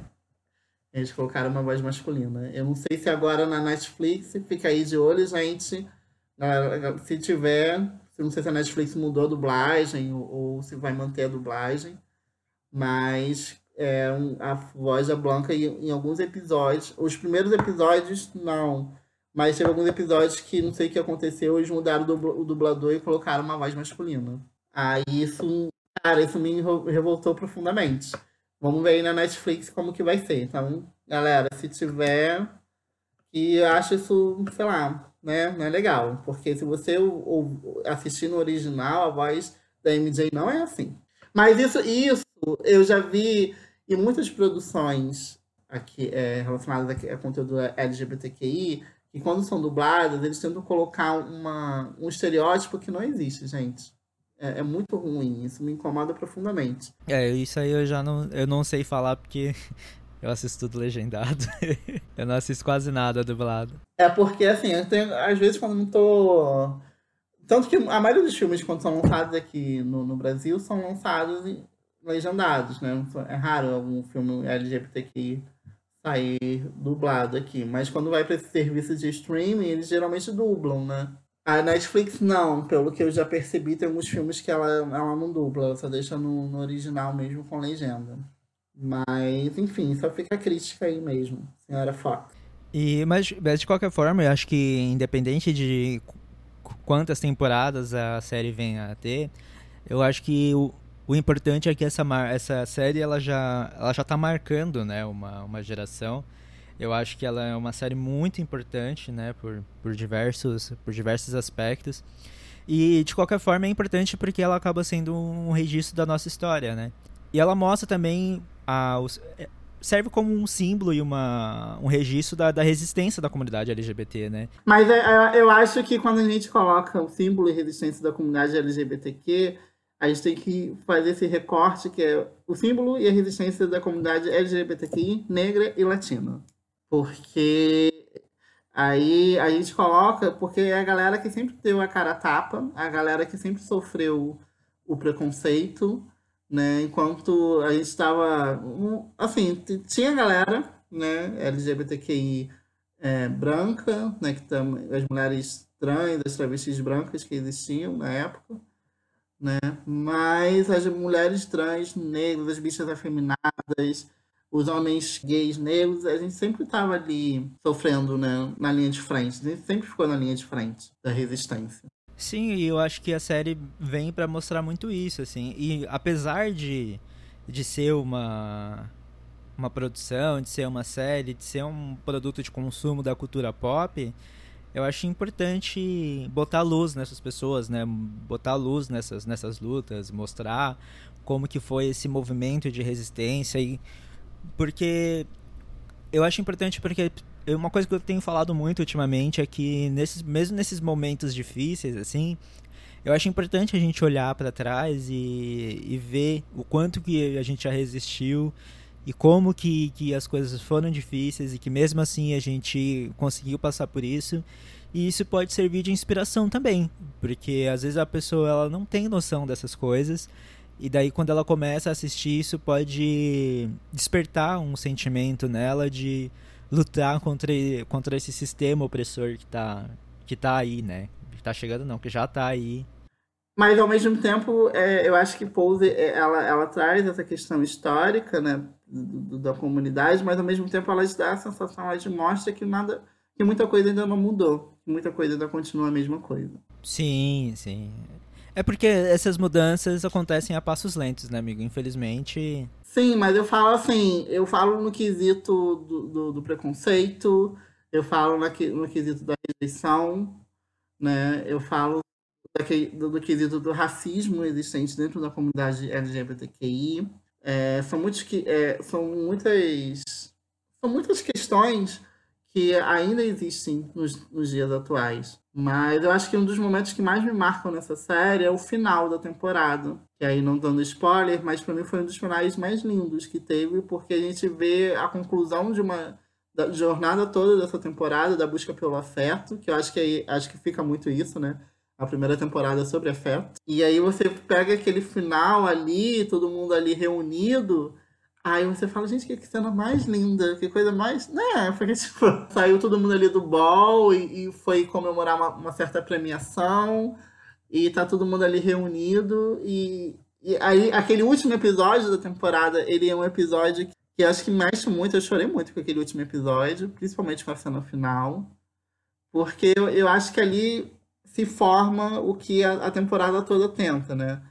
Eles colocaram uma voz masculina. Eu não sei se agora na Netflix, fica aí de olho, gente. Se tiver, não sei se a Netflix mudou a dublagem ou, ou se vai manter a dublagem. Mas é, a voz da Blanca em, em, alguns episódios. Os primeiros episódios, não. Mas teve alguns episódios que não sei o que aconteceu, eles mudaram o dublador e colocaram uma voz masculina. Aí isso, cara, isso me revoltou profundamente. Vamos ver aí na Netflix como que vai ser. Então, galera, se tiver. E acho isso, sei lá, né? Não é legal. Porque se você ou, assistir no original, a voz da MJ não é assim. Mas isso, isso eu já vi em muitas produções aqui é, relacionadas a, a conteúdo LGBTQI, que quando são dubladas, eles tentam colocar uma, um estereótipo que não existe, gente. É, é, muito ruim, isso me incomoda profundamente. É, isso aí eu já não, eu não sei falar porque eu assisto tudo legendado. eu não assisto quase nada dublado. É porque, assim, eu tenho, às vezes quando não tô... Tanto que a maioria dos filmes, quando são lançados aqui no, no Brasil, são lançados legendados, né? É raro algum filme LGBTQ sair dublado aqui. Mas quando vai para esse serviço de streaming, eles geralmente dublam, né? A Netflix não, pelo que eu já percebi, tem alguns filmes que ela, ela não dubla, ela só deixa no, no original mesmo com legenda. Mas, enfim, só fica a crítica aí mesmo, senhora Fox. E, mas, mas de qualquer forma, eu acho que independente de quantas temporadas a série vem a ter, eu acho que o, o importante é que essa, essa série ela já, ela já tá marcando né, uma, uma geração. Eu acho que ela é uma série muito importante, né, por, por, diversos, por diversos aspectos. E de qualquer forma é importante porque ela acaba sendo um registro da nossa história, né? E ela mostra também a, os, é, serve como um símbolo e uma, um registro da, da resistência da comunidade LGBT, né? Mas é, é, eu acho que quando a gente coloca o símbolo e resistência da comunidade LGBTQ, a gente tem que fazer esse recorte que é o símbolo e a resistência da comunidade LGBTQI negra e latina. Porque aí a gente coloca, porque é a galera que sempre deu a cara a tapa, a galera que sempre sofreu o preconceito, né? Enquanto a gente estava, assim, tinha galera, né, LGBTQI é, branca, né, que tam, as mulheres trans, as travestis brancas que existiam na época, né? Mas as mulheres trans, negras, as bichas afeminadas, os homens gays negros, a gente sempre estava ali sofrendo né, na linha de frente. A gente sempre ficou na linha de frente da resistência. Sim, e eu acho que a série vem para mostrar muito isso, assim. E apesar de, de ser uma, uma produção, de ser uma série, de ser um produto de consumo da cultura pop, eu acho importante botar luz nessas pessoas, né? Botar luz nessas, nessas lutas, mostrar como que foi esse movimento de resistência e porque eu acho importante porque uma coisa que eu tenho falado muito ultimamente é que nesses, mesmo nesses momentos difíceis, assim, eu acho importante a gente olhar para trás e, e ver o quanto que a gente já resistiu e como que, que as coisas foram difíceis e que mesmo assim a gente conseguiu passar por isso. E isso pode servir de inspiração também, porque às vezes a pessoa ela não tem noção dessas coisas E daí, quando ela começa a assistir, isso pode despertar um sentimento nela de lutar contra, contra esse sistema opressor que tá, que tá aí, né? Que tá chegando, não, que já tá aí. Mas, ao mesmo tempo, é, eu acho que Pose, é, ela, ela traz essa questão histórica, né? Do- da comunidade, mas, ao mesmo tempo, ela te dá a sensação, ela mostra que nada... Que muita coisa ainda não mudou. Muita coisa ainda continua a mesma coisa. Sim, sim. É porque essas mudanças acontecem a passos lentos, né, amigo? Infelizmente. Sim, mas eu falo assim, eu falo no quesito do, do, do preconceito, eu falo na no quesito da rejeição, né? Eu falo do, do quesito do racismo existente dentro da comunidade LGBTQI. É, são muitos que é, são muitas são muitas questões que ainda existem nos, nos dias atuais. Mas eu acho que um dos momentos que mais me marcam nessa série é o final da temporada. Que aí não dando spoiler, mas para mim foi um dos finais mais lindos que teve, porque a gente vê a conclusão de uma da jornada toda dessa temporada, da busca pelo afeto, que eu acho que acho que fica muito isso, né? A primeira temporada sobre afeto. E aí você pega aquele final ali, todo mundo ali reunido, Aí você fala, gente, que cena mais linda, que coisa mais. Né? Porque, tipo, saiu todo mundo ali do ball e, e foi comemorar uma, uma certa premiação, e tá todo mundo ali reunido, e, e aí aquele último episódio da temporada, ele é um episódio que eu acho que mexe muito, eu chorei muito com aquele último episódio, principalmente com a cena final, porque eu, eu acho que ali se forma o que a, a temporada toda tenta, né?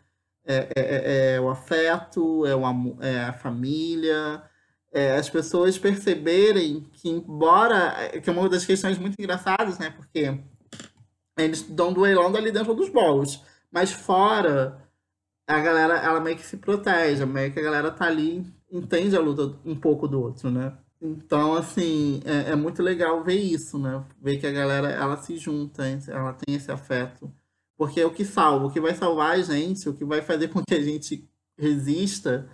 É, é- é- é o afeto, é, o é a família, é as pessoas perceberem que, embora. que é uma das questões muito engraçadas, né? Porque eles estão duelando ali dentro dos bolos, mas fora, a galera, ela meio que se protege, meio que a galera tá ali, entende a luta um pouco do outro, né? Então, assim, é, é muito legal ver isso, né? Ver que a galera, ela se junta, ela tem esse afeto. Porque é o que salva, o que vai salvar a gente, o que vai fazer com que a gente resista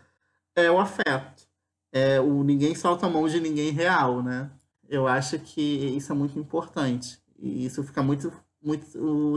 é o afeto. É o ninguém solta a mão de ninguém real, né? Eu acho que isso é muito importante. E isso fica muito, muito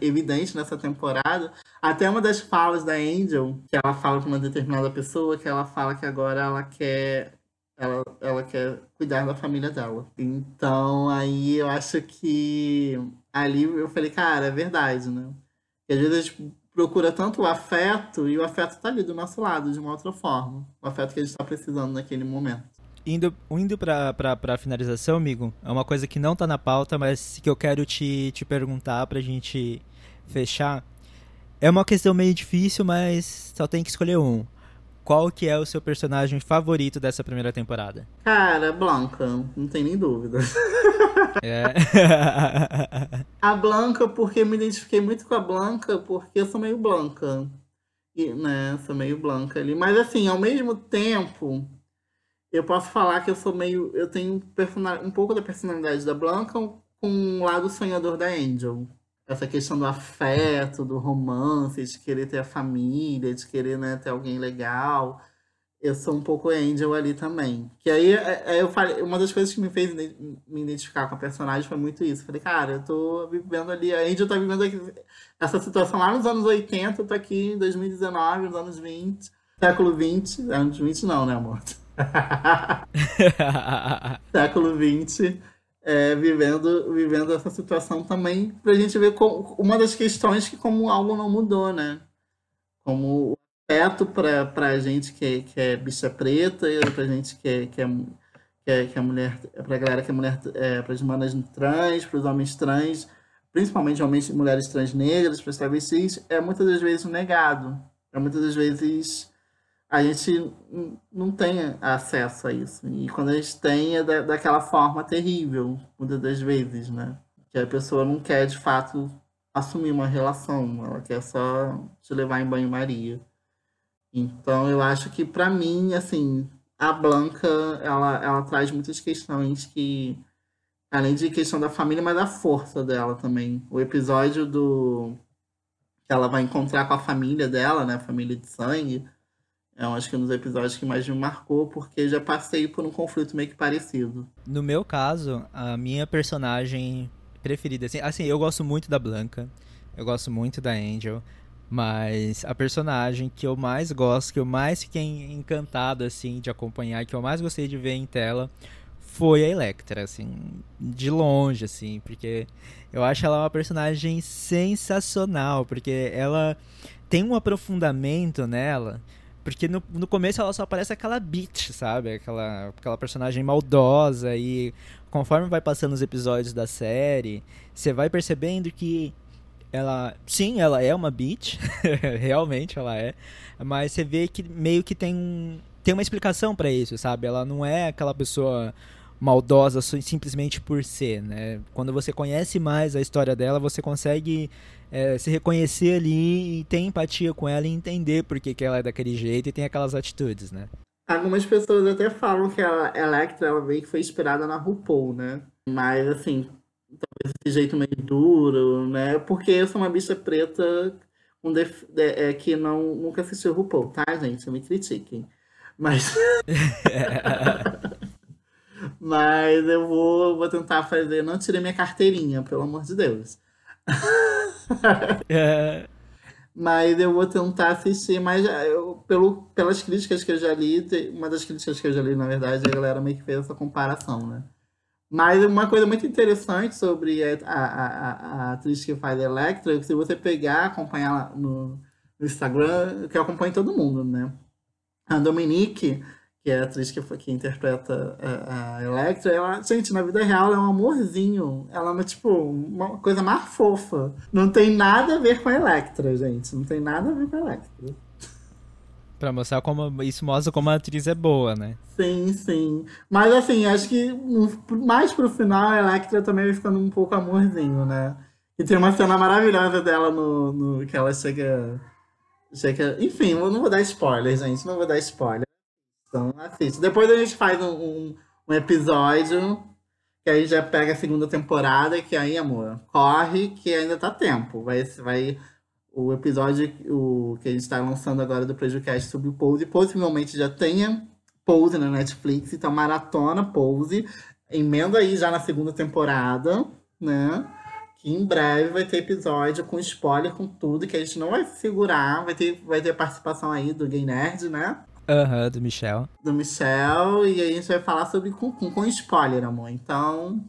evidente nessa temporada. Até uma das falas da Angel, que ela fala com uma determinada pessoa, que ela fala que agora ela quer ela, ela quer cuidar da família dela. Então, aí eu acho que ali eu falei, cara, é verdade, né? Porque às vezes a gente procura tanto o afeto e o afeto tá ali do nosso lado, de uma outra forma. O afeto que a gente tá precisando naquele momento. Indo, indo pra, pra, pra finalização, amigo, é uma coisa que não tá na pauta, mas que eu quero te, te perguntar pra gente fechar. É uma questão meio difícil, mas só tem que escolher um. Qual que é o seu personagem favorito dessa primeira temporada? Cara, Blanca, não tem nem dúvida. É. A Blanca, porque eu me identifiquei muito com a Blanca, porque eu sou meio Blanca. E, né, sou meio Blanca ali. Mas assim, ao mesmo tempo, eu posso falar que eu sou meio. Eu tenho um pouco da personalidade da Blanca com um lado sonhador da Angel. Essa questão do afeto, do romance, de querer ter a família, de querer né, ter alguém legal. Eu sou um pouco Angel ali também. Que aí é- é, eu falei, uma das coisas que me fez me identificar com a personagem foi muito isso. Falei, cara, eu tô vivendo ali, a Angel tá vivendo aqui- essa situação lá nos anos 80, eu tô aqui em 2019, nos anos 20, século 20, anos 20 não, né, amor? século 20, é, vivendo, vivendo essa situação também, pra gente ver como, uma das questões que como algo não mudou, né? Como o afeto pra, pra gente que, é- que é bicha preta, e pra gente que é, que é, que é, que é mulher, pra galera que é mulher, é, pras manas trans, pros homens trans, principalmente homens mulheres trans negras, pras travestis, é muitas das vezes negado. É muitas das vezes a gente não tem acesso a isso. E quando a gente tem, é da, daquela forma terrível, muitas das vezes, né? Que a pessoa não quer, de fato, assumir uma relação, ela quer só te levar em banho-maria. Então, eu acho que, pra mim, assim, a Blanca, ela, ela traz muitas questões que, além de questão da família, mas da força dela também. O episódio do que ela vai encontrar com a família dela, né? Família de sangue. É, acho que um dos episódios que mais me marcou, porque já passei por um conflito meio que parecido. No meu caso, a minha personagem preferida, assim, assim, eu gosto muito da Blanca, eu gosto muito da Angel, Mas a personagem que eu mais gosto, que eu mais fiquei encantado, assim, de acompanhar, que eu mais gostei de ver em tela, foi a Electra, assim, de longe, assim, porque eu acho ela uma personagem sensacional, porque ela tem um aprofundamento nela, porque no, no começo ela só parece aquela bitch, sabe? Aquela, aquela personagem maldosa e conforme vai passando os episódios da série, você vai percebendo que ela, sim, ela é uma bitch, realmente ela é, mas você vê que meio que tem um, tem uma explicação para isso, sabe? Ela não é aquela pessoa maldosa simplesmente por ser, né? Quando você conhece mais a história dela, você consegue é, se reconhecer ali e ter empatia com ela e entender por que, que ela é daquele jeito e tem aquelas atitudes, né? Algumas pessoas até falam que a Electra ela meio que foi inspirada na RuPaul, né? Mas assim, talvez esse jeito meio duro, né? Porque eu sou uma bicha preta um def... é, que não, nunca assistiu RuPaul, tá, gente? Me critiquem. Mas. Mas eu vou, vou tentar fazer. Não tirei minha carteirinha, pelo amor de Deus. é. Mas eu vou tentar assistir, mas eu, pelo, pelas críticas que eu já li, uma das críticas que eu já li, na verdade, a galera meio que fez essa comparação, né? Mas uma coisa muito interessante sobre a, a, a, a atriz que faz Electra, se você pegar, acompanhar no, no Instagram, que eu acompanho todo mundo, né? A Dominique, que é a atriz que, que interpreta a, a Electra, ela, gente, na vida real ela é um amorzinho. Ela é, tipo, uma coisa mais fofa. Não tem nada a ver com a Electra, gente. Não tem nada a ver com a Electra. Pra mostrar como. Isso mostra como a atriz é boa, né? Sim, sim. Mas assim, acho que mais pro final a Electra também vai ficando um pouco amorzinho, né? E tem uma cena maravilhosa dela no, no que ela chega. chega... Enfim, eu não vou dar spoiler, gente. Não vou dar spoiler. Então assiste. Depois a gente faz um, um, um episódio que aí já pega a segunda temporada, que aí, amor, corre que ainda tá tempo. Vai, vai o episódio o, que a gente está lançando agora do Prejudicast sobre o Pose, possivelmente já tenha Pose na Netflix, então maratona Pose. Emenda aí já na segunda temporada, né? Que em breve vai ter episódio com spoiler, com tudo, que a gente não vai segurar. Vai ter, vai ter participação aí do Gay Nerd, né? Aham, uhum, do Michel. Do Michel, e aí a gente vai falar sobre com, com, com spoiler, amor. Então,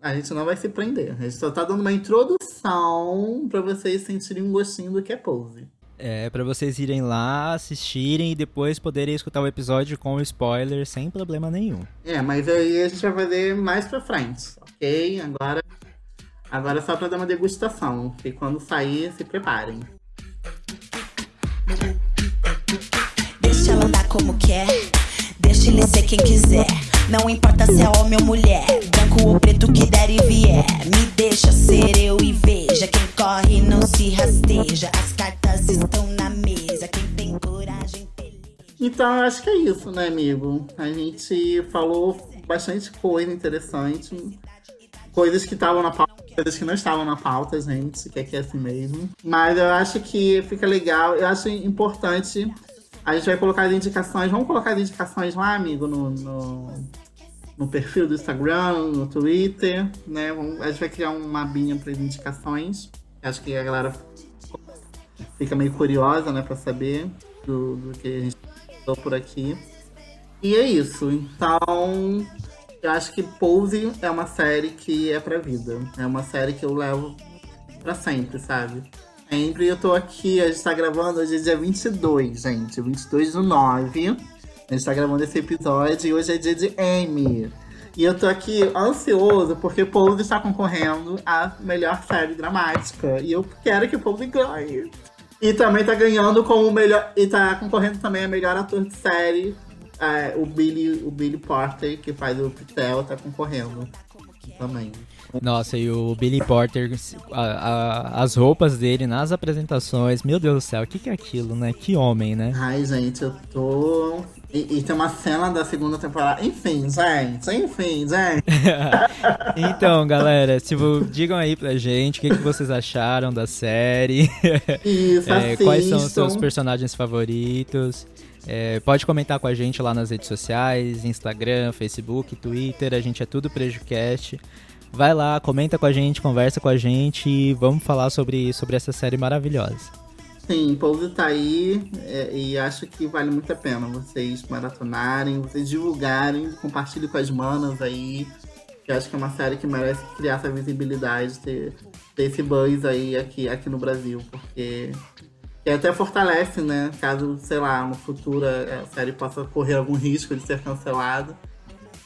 a gente não vai se prender. A gente só tá dando uma introdução para vocês sentirem um gostinho do que é pose. É, para vocês irem lá, assistirem e depois poderem escutar o episódio com spoiler sem problema nenhum. É, mas aí a gente vai fazer mais pra frente, ok? Agora, agora é só pra dar uma degustação. E quando sair, se preparem. Como quer, deixa ele ser quem quiser. Não importa se é homem ou mulher, branco ou preto que der e vier. Me deixa ser eu e veja. Quem corre não se rasteja. As cartas estão na mesa. Quem tem coragem. Então, eu acho que é isso, né, amigo? A gente falou bastante coisa interessante. Coisas que estavam na pauta, coisas que não estavam na pauta, gente, que é assim mesmo. Mas eu acho que fica legal, eu acho importante. A gente vai colocar as indicações, vamos colocar as indicações lá, amigo, no, no, no perfil do Instagram, no Twitter, né? A gente vai criar uma abinha para as indicações. Acho que a galera fica meio curiosa, né, para saber do, do que a gente falou por aqui. E é isso. Então, eu acho que Pose é uma série que é pra vida. É uma série que eu levo pra sempre, sabe? Sempre eu tô aqui, a gente tá gravando hoje é dia 22, gente. 22 do 9. A gente tá gravando esse episódio e hoje é dia de Emmy. E eu tô aqui ansioso porque Pose está concorrendo a melhor série dramática. E eu quero que o Pose ganhe. E também tá ganhando como melhor. E tá concorrendo também a melhor ator de série. É, o, Billy, o Billy Porter, que faz o Pitel, tá concorrendo também. Nossa, e o Billy Porter, a, a, as roupas dele nas apresentações, meu Deus do céu, o que, que é aquilo, né? Que homem, né? Ai, gente, eu tô. E, e tem uma cena da segunda temporada. Enfim, gente, enfim, gente. então, galera, tipo, digam aí pra gente o que, que vocês acharam da série. Isso, é, Quais são os seus personagens favoritos? É, pode comentar com a gente lá nas redes sociais, Instagram, Facebook, Twitter, a gente é tudo PrejuCast. Vai lá, comenta com a gente, conversa com a gente e vamos falar sobre, sobre essa série maravilhosa. Sim, Pose tá aí é, e acho que vale muito a pena vocês maratonarem, vocês divulgarem, compartilhem com as manas aí. Que acho que é uma série que merece criar essa visibilidade, ter, ter esse buzz aí aqui, aqui no Brasil, porque que até fortalece, né? Caso, sei lá, no futuro a série possa correr algum risco de ser cancelada.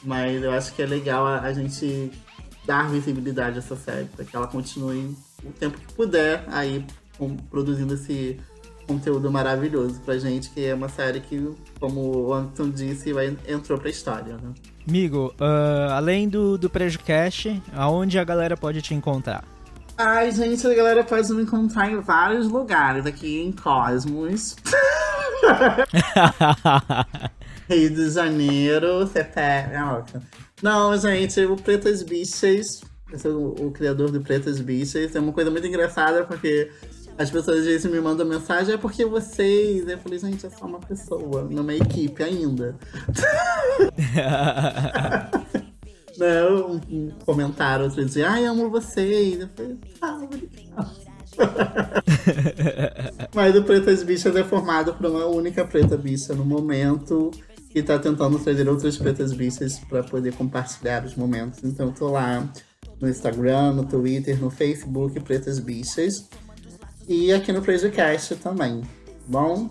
Mas eu acho que é legal a, a gente dar visibilidade a essa série, para que ela continue o tempo que puder aí com, produzindo esse conteúdo maravilhoso pra gente, que é uma série que, como o Anton disse, vai, entrou pra história, né? Amigo, uh, além do, do PrejuCast, aonde a galera pode te encontrar? Ai, gente, a galera pode me encontrar em vários lugares aqui em Cosmos. Rio de Janeiro, CPF. É Não, gente, o Pretas Bichas, eu sou o, o criador do Pretas Bichas, é uma coisa muito engraçada porque as pessoas às vezes me mandam mensagem, é porque vocês. Eu falei, gente, é só uma pessoa, numa equipe ainda. Não, um comentário outro dia, ai, amo vocês. Eu falei, ah, obrigado. Mas o Pretas Bichas é formado por uma única preta bicha no momento que tá tentando trazer outras pretas bichas para poder compartilhar os momentos. Então eu tô lá no Instagram, no Twitter, no Facebook, Pretas Bichas. E aqui no PlayerCast também, bom?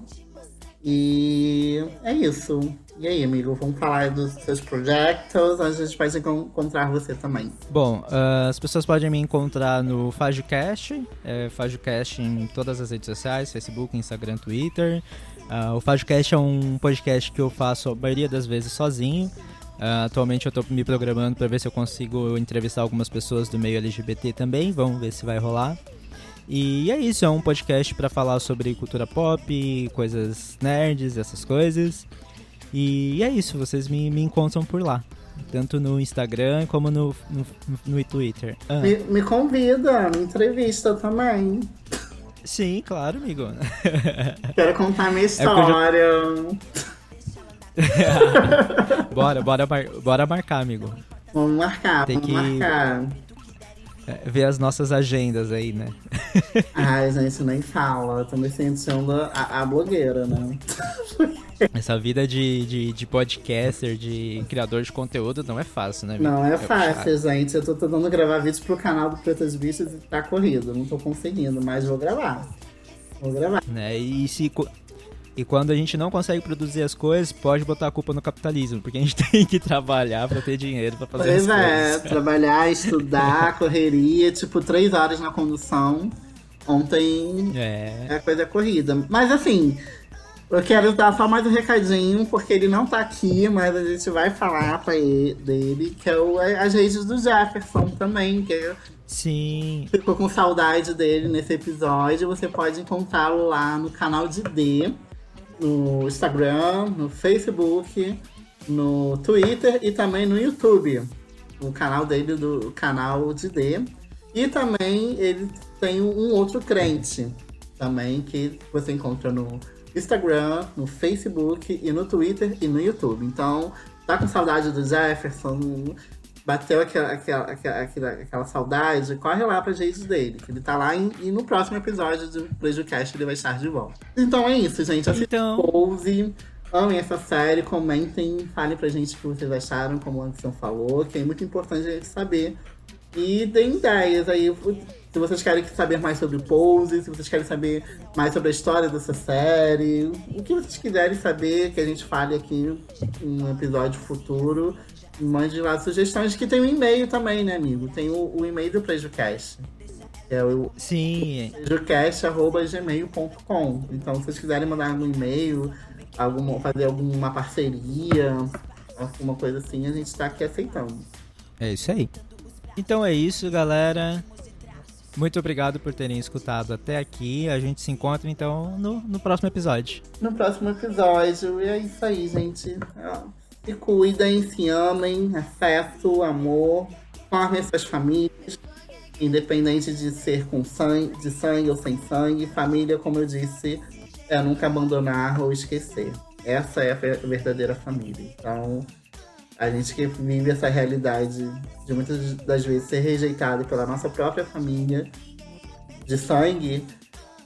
E é isso. E aí, amigo, vamos falar dos seus projetos, a gente pode encontrar você também. Bom, uh, as pessoas podem me encontrar no FajoCast, é, FajoCast em todas as redes sociais, Facebook, Instagram, Twitter. Uh, o FajoCast é um podcast que eu faço a maioria das vezes sozinho. Uh, atualmente eu estou me programando para ver se eu consigo entrevistar algumas pessoas do meio LGBT também, vamos ver se vai rolar. E é isso, é um podcast para falar sobre cultura pop, coisas nerds, essas coisas. E é isso, vocês me, me encontram por lá. Tanto no Instagram como no, no, no Twitter. Ah. Me, me convida, me entrevista também. Sim, claro, amigo. Quero contar minha história. É já... bora, bora, bora marcar, amigo. Vamos marcar, Tem vamos que... marcar. É, ver as nossas agendas aí, né? Ai, gente, nem fala. Tô me sentindo a, a blogueira, né? Essa vida de, de, de, podcaster, de criador de conteúdo, não é fácil, né? Não é, é fácil, puxado. gente. Eu tô tentando gravar vídeos pro canal do Pretas Bichas e tá corrido. Não tô conseguindo, mas vou gravar. Vou gravar. Né? E se. E quando a gente não consegue produzir as coisas, pode botar a culpa no capitalismo, porque a gente tem que trabalhar para ter dinheiro para fazer pois as é, coisas. trabalhar, estudar, correria, tipo, três horas na condução. Ontem é. a coisa corrida. Mas assim, eu quero dar só mais um recadinho, porque ele não tá aqui, mas a gente vai falar pra ele, dele, que é o, as redes do Jefferson também, que é Sim. Ficou com saudade dele nesse episódio. Você pode encontrá-lo lá no canal de D, no Instagram, no Facebook, no Twitter e também no YouTube. O canal dele do canal de D. E também ele tem um outro crente também que você encontra no Instagram, no Facebook e no Twitter e no YouTube. Então, tá com saudade do Jefferson, bateu aquela, aquela, aquela, aquela, saudade, corre lá pra gente dele, que ele tá lá em, e no próximo episódio do PlayJoCast ele vai estar de volta. Então é isso, gente. Assistam então... Pose, amem essa série, comentem, falem pra gente o que vocês acharam, como o Anderson falou, que é muito importante a gente saber. E deem ideias aí se vocês querem saber mais sobre o Pose, se vocês querem saber mais sobre a história dessa série, o que vocês quiserem saber, que a gente fale aqui em um episódio futuro, mande lá sugestões, que tem um e-mail também, né, amigo? Tem o, o e-mail do PrejuCast. É o Sim. prejocast.gmail.com. Então, se vocês quiserem mandar algum e-mail, alguma, fazer alguma parceria, alguma coisa assim, a gente está aqui aceitando. É isso aí. Então é isso, galera. Muito obrigado por terem escutado até aqui. A gente se encontra então no, no próximo episódio. No próximo episódio. E é isso aí, gente. Se cuidem, se amem, afeto, amor, formem suas famílias. Independente de ser com sangue, de sangue ou sem sangue, família, como eu disse, é nunca abandonar ou esquecer. Essa é a verdadeira família. Então, a gente que vive essa realidade de muitas das vezes ser rejeitado pela nossa própria família de sangue,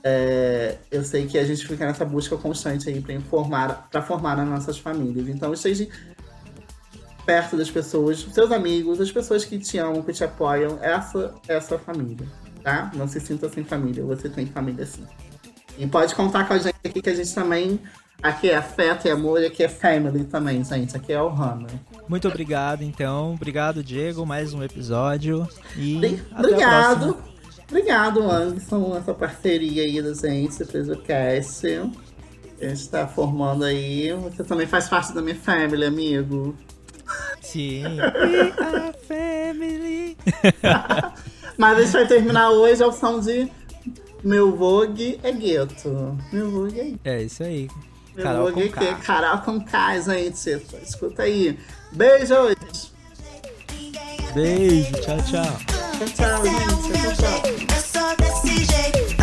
é, eu sei que a gente fica nessa busca constante aí para informar, para formar as nossas famílias. Então esteja perto das pessoas, seus amigos, as pessoas que te amam, que te apoiam. Essa é a sua família, tá? Não se sinta sem família, você tem família sim. E pode contar com a gente aqui que a gente também. Aqui é afeto e amor, e aqui é family também, gente. Aqui é o Hannah. Muito obrigado, então. Obrigado, Diego. Mais um episódio. E a Obrigado. Obrigado, Anderson, essa parceria aí da gente, fez o cast. A gente tá formando aí. Você também faz parte da minha family, amigo. Sim. We are family. Mas a gente vai terminar hoje ao som de Meu Vogue é Gueto. Meu Vogue é Gueto. É isso aí. Meu Carol Vogue com é K. Carol com K, gente. Escuta aí. Beijos. Beijo, tchau, tchau. Tchau, tchau, gente. Tchau, tchau.